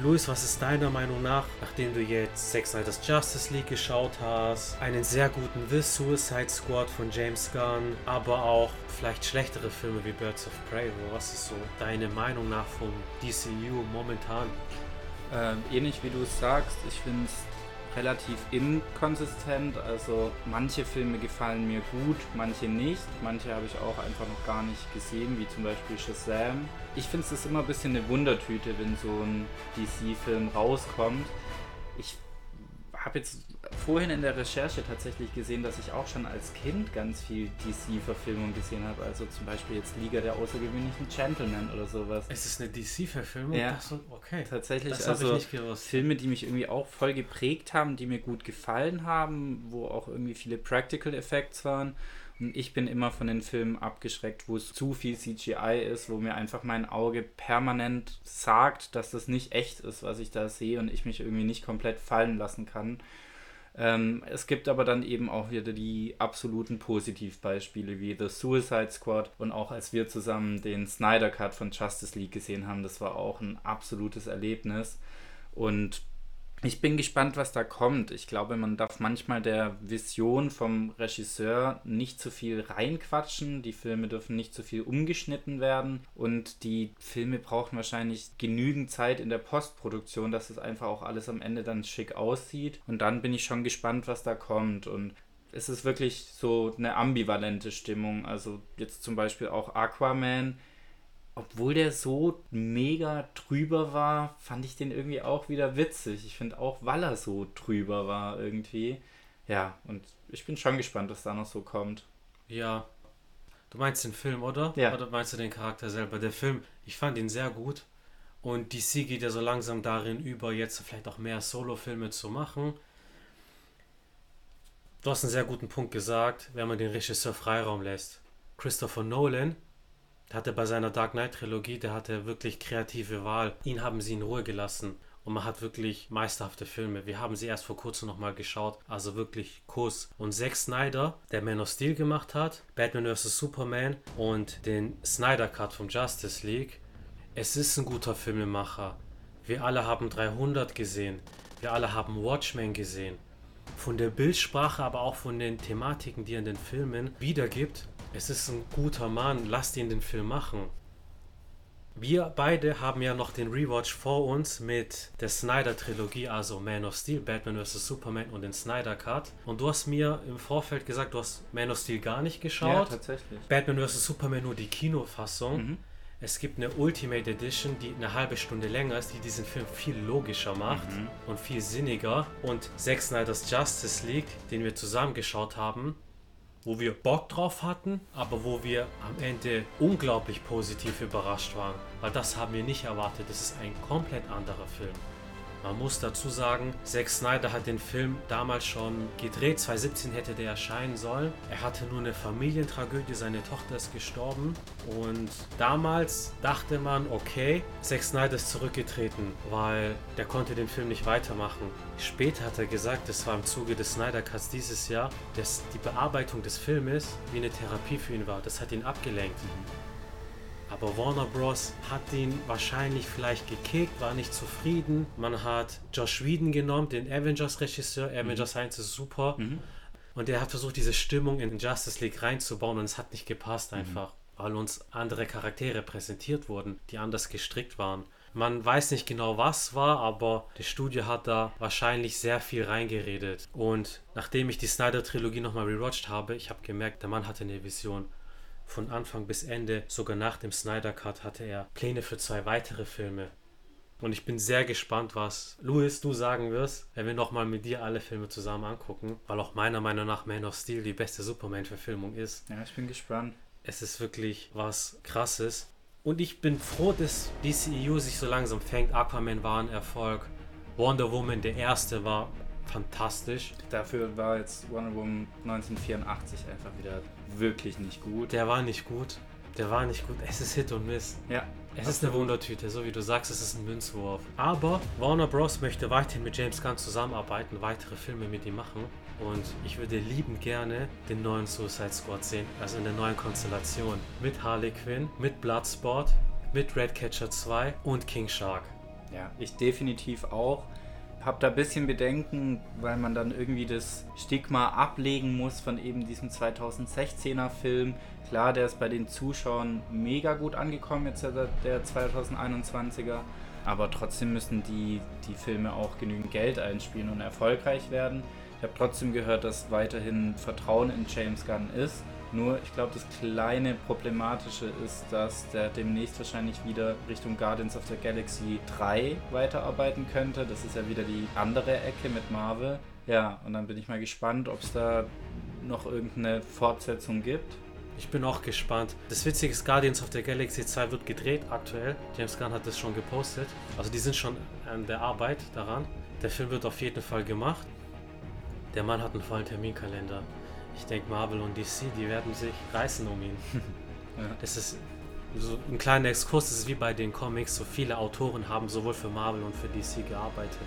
Luis, was ist deiner Meinung nach, nachdem du jetzt Zack Snyder's Justice League geschaut hast, einen sehr guten The Suicide Squad von James Gunn, aber auch vielleicht schlechtere Filme wie Birds of Prey, was ist so deine Meinung nach vom DCU momentan? Ähm, ähnlich wie du es sagst, ich finde es relativ inkonsistent. Also manche Filme gefallen mir gut, manche nicht. Manche habe ich auch einfach noch gar nicht gesehen, wie zum Beispiel Shazam. Ich finde es immer ein bisschen eine Wundertüte, wenn so ein DC-Film rauskommt. Ich habe jetzt vorhin in der Recherche tatsächlich gesehen, dass ich auch schon als Kind ganz viel DC-Verfilmungen gesehen habe. Also zum Beispiel jetzt Liga der außergewöhnlichen Gentlemen oder sowas. Es ist eine DC-Verfilmung? Ja, so, okay. Tatsächlich, das also Filme, die mich irgendwie auch voll geprägt haben, die mir gut gefallen haben, wo auch irgendwie viele Practical Effects waren. Und ich bin immer von den Filmen abgeschreckt, wo es zu viel CGI ist, wo mir einfach mein Auge permanent sagt, dass das nicht echt ist, was ich da sehe und ich mich irgendwie nicht komplett fallen lassen kann. Ähm, es gibt aber dann eben auch wieder die absoluten Positivbeispiele wie The Suicide Squad und auch als wir zusammen den Snyder Cut von Justice League gesehen haben, das war auch ein absolutes Erlebnis. Und ich bin gespannt, was da kommt. Ich glaube, man darf manchmal der Vision vom Regisseur nicht zu viel reinquatschen. Die Filme dürfen nicht zu viel umgeschnitten werden. Und die Filme brauchen wahrscheinlich genügend Zeit in der Postproduktion, dass es einfach auch alles am Ende dann schick aussieht. Und dann bin ich schon gespannt, was da kommt. Und es ist wirklich so eine ambivalente Stimmung. Also jetzt zum Beispiel auch Aquaman obwohl der so mega drüber war, fand ich den irgendwie auch wieder witzig. Ich finde auch, weil er so drüber war irgendwie. Ja, und ich bin schon gespannt, was da noch so kommt. Ja. Du meinst den Film, oder? Ja. Oder meinst du den Charakter selber? Der Film, ich fand ihn sehr gut. Und DC geht ja so langsam darin über, jetzt vielleicht auch mehr Solo-Filme zu machen. Du hast einen sehr guten Punkt gesagt, wenn man den Regisseur Freiraum lässt. Christopher Nolan der hatte bei seiner Dark Knight Trilogie, der hatte wirklich kreative Wahl. Ihn haben sie in Ruhe gelassen. Und man hat wirklich meisterhafte Filme. Wir haben sie erst vor kurzem nochmal geschaut. Also wirklich Kuss. Und Zack Snyder, der Man of Steel gemacht hat, Batman vs. Superman und den Snyder Cut von Justice League. Es ist ein guter Filmemacher. Wir alle haben 300 gesehen. Wir alle haben Watchmen gesehen. Von der Bildsprache, aber auch von den Thematiken, die er in den Filmen wiedergibt, es ist ein guter Mann, lasst ihn den Film machen. Wir beide haben ja noch den Rewatch vor uns mit der Snyder-Trilogie, also Man of Steel, Batman vs. Superman und den Snyder Cut. Und du hast mir im Vorfeld gesagt, du hast Man of Steel gar nicht geschaut. Ja, tatsächlich. Batman vs. Superman nur die Kinofassung. Mhm. Es gibt eine Ultimate Edition, die eine halbe Stunde länger ist, die diesen Film viel logischer macht mhm. und viel sinniger. Und Zack Snyder's Justice League, den wir zusammen geschaut haben, wo wir Bock drauf hatten, aber wo wir am Ende unglaublich positiv überrascht waren, weil das haben wir nicht erwartet. Das ist ein komplett anderer Film. Man muss dazu sagen, Zack Snyder hat den Film damals schon gedreht. 2017 hätte der erscheinen sollen. Er hatte nur eine Familientragödie, seine Tochter ist gestorben. Und damals dachte man, okay, Zack Snyder ist zurückgetreten, weil der konnte den Film nicht weitermachen. Später hat er gesagt, das war im Zuge des Snyder Cuts dieses Jahr, dass die Bearbeitung des Filmes wie eine Therapie für ihn war. Das hat ihn abgelenkt. Aber Warner Bros. hat ihn wahrscheinlich vielleicht gekickt, war nicht zufrieden. Man hat Josh Whedon genommen, den Avengers-Regisseur. Mhm. Avengers 1 ist super. Mhm. Und er hat versucht, diese Stimmung in Justice League reinzubauen und es hat nicht gepasst mhm. einfach, mhm. weil uns andere Charaktere präsentiert wurden, die anders gestrickt waren. Man weiß nicht genau, was war, aber das Studio hat da wahrscheinlich sehr viel reingeredet. Und nachdem ich die Snyder-Trilogie nochmal rewatcht habe, ich habe gemerkt, der Mann hatte eine Vision von Anfang bis Ende, sogar nach dem Snyder Cut, hatte er Pläne für zwei weitere Filme. Und ich bin sehr gespannt, was Louis du sagen wirst, wenn wir nochmal mit dir alle Filme zusammen angucken, weil auch meiner Meinung nach Man of Steel die beste Superman-Verfilmung ist. Ja, ich bin gespannt. Es ist wirklich was Krasses. Und ich bin froh, dass DCEU sich so langsam fängt. Aquaman war ein Erfolg. Wonder Woman, der erste, war fantastisch. Dafür war jetzt Wonder Woman 1984 einfach wieder wirklich nicht gut. Der war nicht gut. Der war nicht gut. Es ist Hit und Miss. Ja. Es ist eine Wundertüte, so wie du sagst, es ist ein Münzwurf. Aber Warner Bros. möchte weiterhin mit James Gunn zusammenarbeiten, weitere Filme mit ihm machen. Und ich würde liebend gerne den neuen Suicide Squad sehen, also in der neuen Konstellation. Mit Harley Quinn, mit Bloodsport, mit Redcatcher 2 und King Shark. Ja, ich definitiv auch. Hab da ein bisschen Bedenken, weil man dann irgendwie das Stigma ablegen muss von eben diesem 2016er Film. Klar, der ist bei den Zuschauern mega gut angekommen, jetzt der, der 2021er. Aber trotzdem müssen die, die Filme auch genügend Geld einspielen und erfolgreich werden. Ich habe trotzdem gehört, dass weiterhin Vertrauen in James Gunn ist. Nur, ich glaube, das kleine Problematische ist, dass der demnächst wahrscheinlich wieder Richtung Guardians of the Galaxy 3 weiterarbeiten könnte. Das ist ja wieder die andere Ecke mit Marvel. Ja, und dann bin ich mal gespannt, ob es da noch irgendeine Fortsetzung gibt. Ich bin auch gespannt. Das Witzige ist, Guardians of the Galaxy 2 wird gedreht aktuell. James Gunn hat das schon gepostet. Also die sind schon an der Arbeit daran. Der Film wird auf jeden Fall gemacht. Der Mann hat einen vollen Terminkalender. Ich denke, Marvel und DC, die werden sich reißen um ihn. ja. Das ist so ein kleiner Exkurs, das ist wie bei den Comics. So viele Autoren haben sowohl für Marvel und für DC gearbeitet.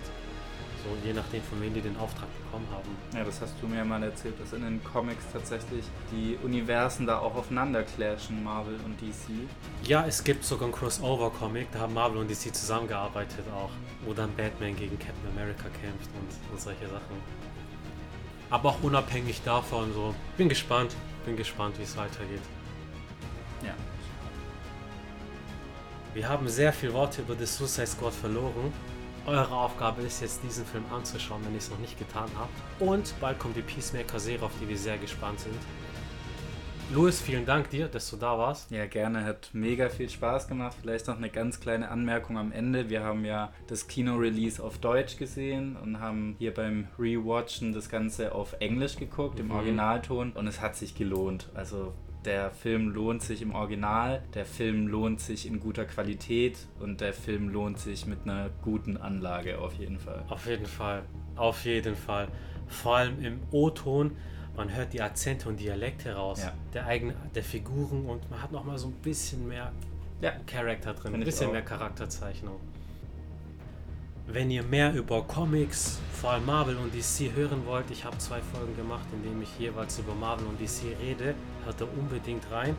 So je nachdem, von wem die den Auftrag bekommen haben. Ja, das hast du mir mal erzählt, dass in den Comics tatsächlich die Universen da auch aufeinander clashen, Marvel und DC. Ja, es gibt sogar einen Crossover-Comic, da haben Marvel und DC zusammengearbeitet auch. Wo dann Batman gegen Captain America kämpft und, und solche Sachen. Aber auch unabhängig davon so. Bin gespannt. Bin gespannt, wie es weitergeht. Ja. Wir haben sehr viel Worte über The Suicide Squad verloren. Eure Aufgabe ist jetzt, diesen Film anzuschauen, wenn ihr es noch nicht getan habt. Und bald kommt die Peacemaker-Serie, auf die wir sehr gespannt sind. Louis, vielen Dank dir, dass du da warst. Ja, gerne. Hat mega viel Spaß gemacht. Vielleicht noch eine ganz kleine Anmerkung am Ende. Wir haben ja das Kino-Release auf Deutsch gesehen und haben hier beim Rewatchen das Ganze auf Englisch geguckt, im mhm. Originalton. Und es hat sich gelohnt. Also der Film lohnt sich im Original, der Film lohnt sich in guter Qualität und der Film lohnt sich mit einer guten Anlage auf jeden Fall. Auf jeden Fall, auf jeden Fall. Vor allem im O-Ton man hört die Akzente und Dialekte raus, ja. der eigenen, der Figuren und man hat noch mal so ein bisschen mehr ja. Charakter drin, ein bisschen mehr Charakterzeichnung. Wenn ihr mehr über Comics, vor allem Marvel und DC hören wollt, ich habe zwei Folgen gemacht, in denen ich jeweils über Marvel und DC rede, hört da unbedingt rein.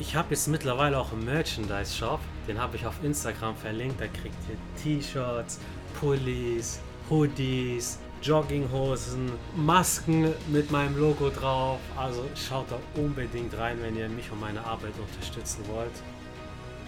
Ich habe jetzt mittlerweile auch einen Merchandise-Shop, den habe ich auf Instagram verlinkt, da kriegt ihr T-Shirts, Pullis, Hoodies, Jogginghosen, Masken mit meinem Logo drauf. Also schaut da unbedingt rein, wenn ihr mich und meine Arbeit unterstützen wollt.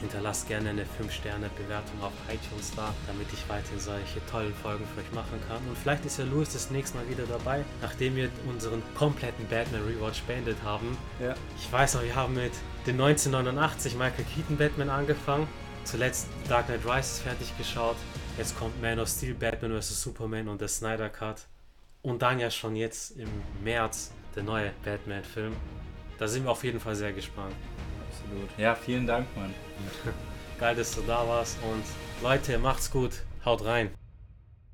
Hinterlasst gerne eine 5-Sterne-Bewertung auf iTunes da, damit ich weiterhin solche tollen Folgen für euch machen kann. Und vielleicht ist ja Louis das nächste Mal wieder dabei, nachdem wir unseren kompletten Batman Rewatch beendet haben. Ja. Ich weiß noch, wir haben mit den 1989 Michael Keaton Batman angefangen. Zuletzt Dark Knight Rises fertig geschaut. Jetzt kommt Man of Steel, Batman vs. Superman und der Snyder Cut. Und dann ja schon jetzt im März der neue Batman-Film. Da sind wir auf jeden Fall sehr gespannt. Absolut. Ja, vielen Dank, Mann. Geil, dass du da warst. Und Leute, macht's gut. Haut rein.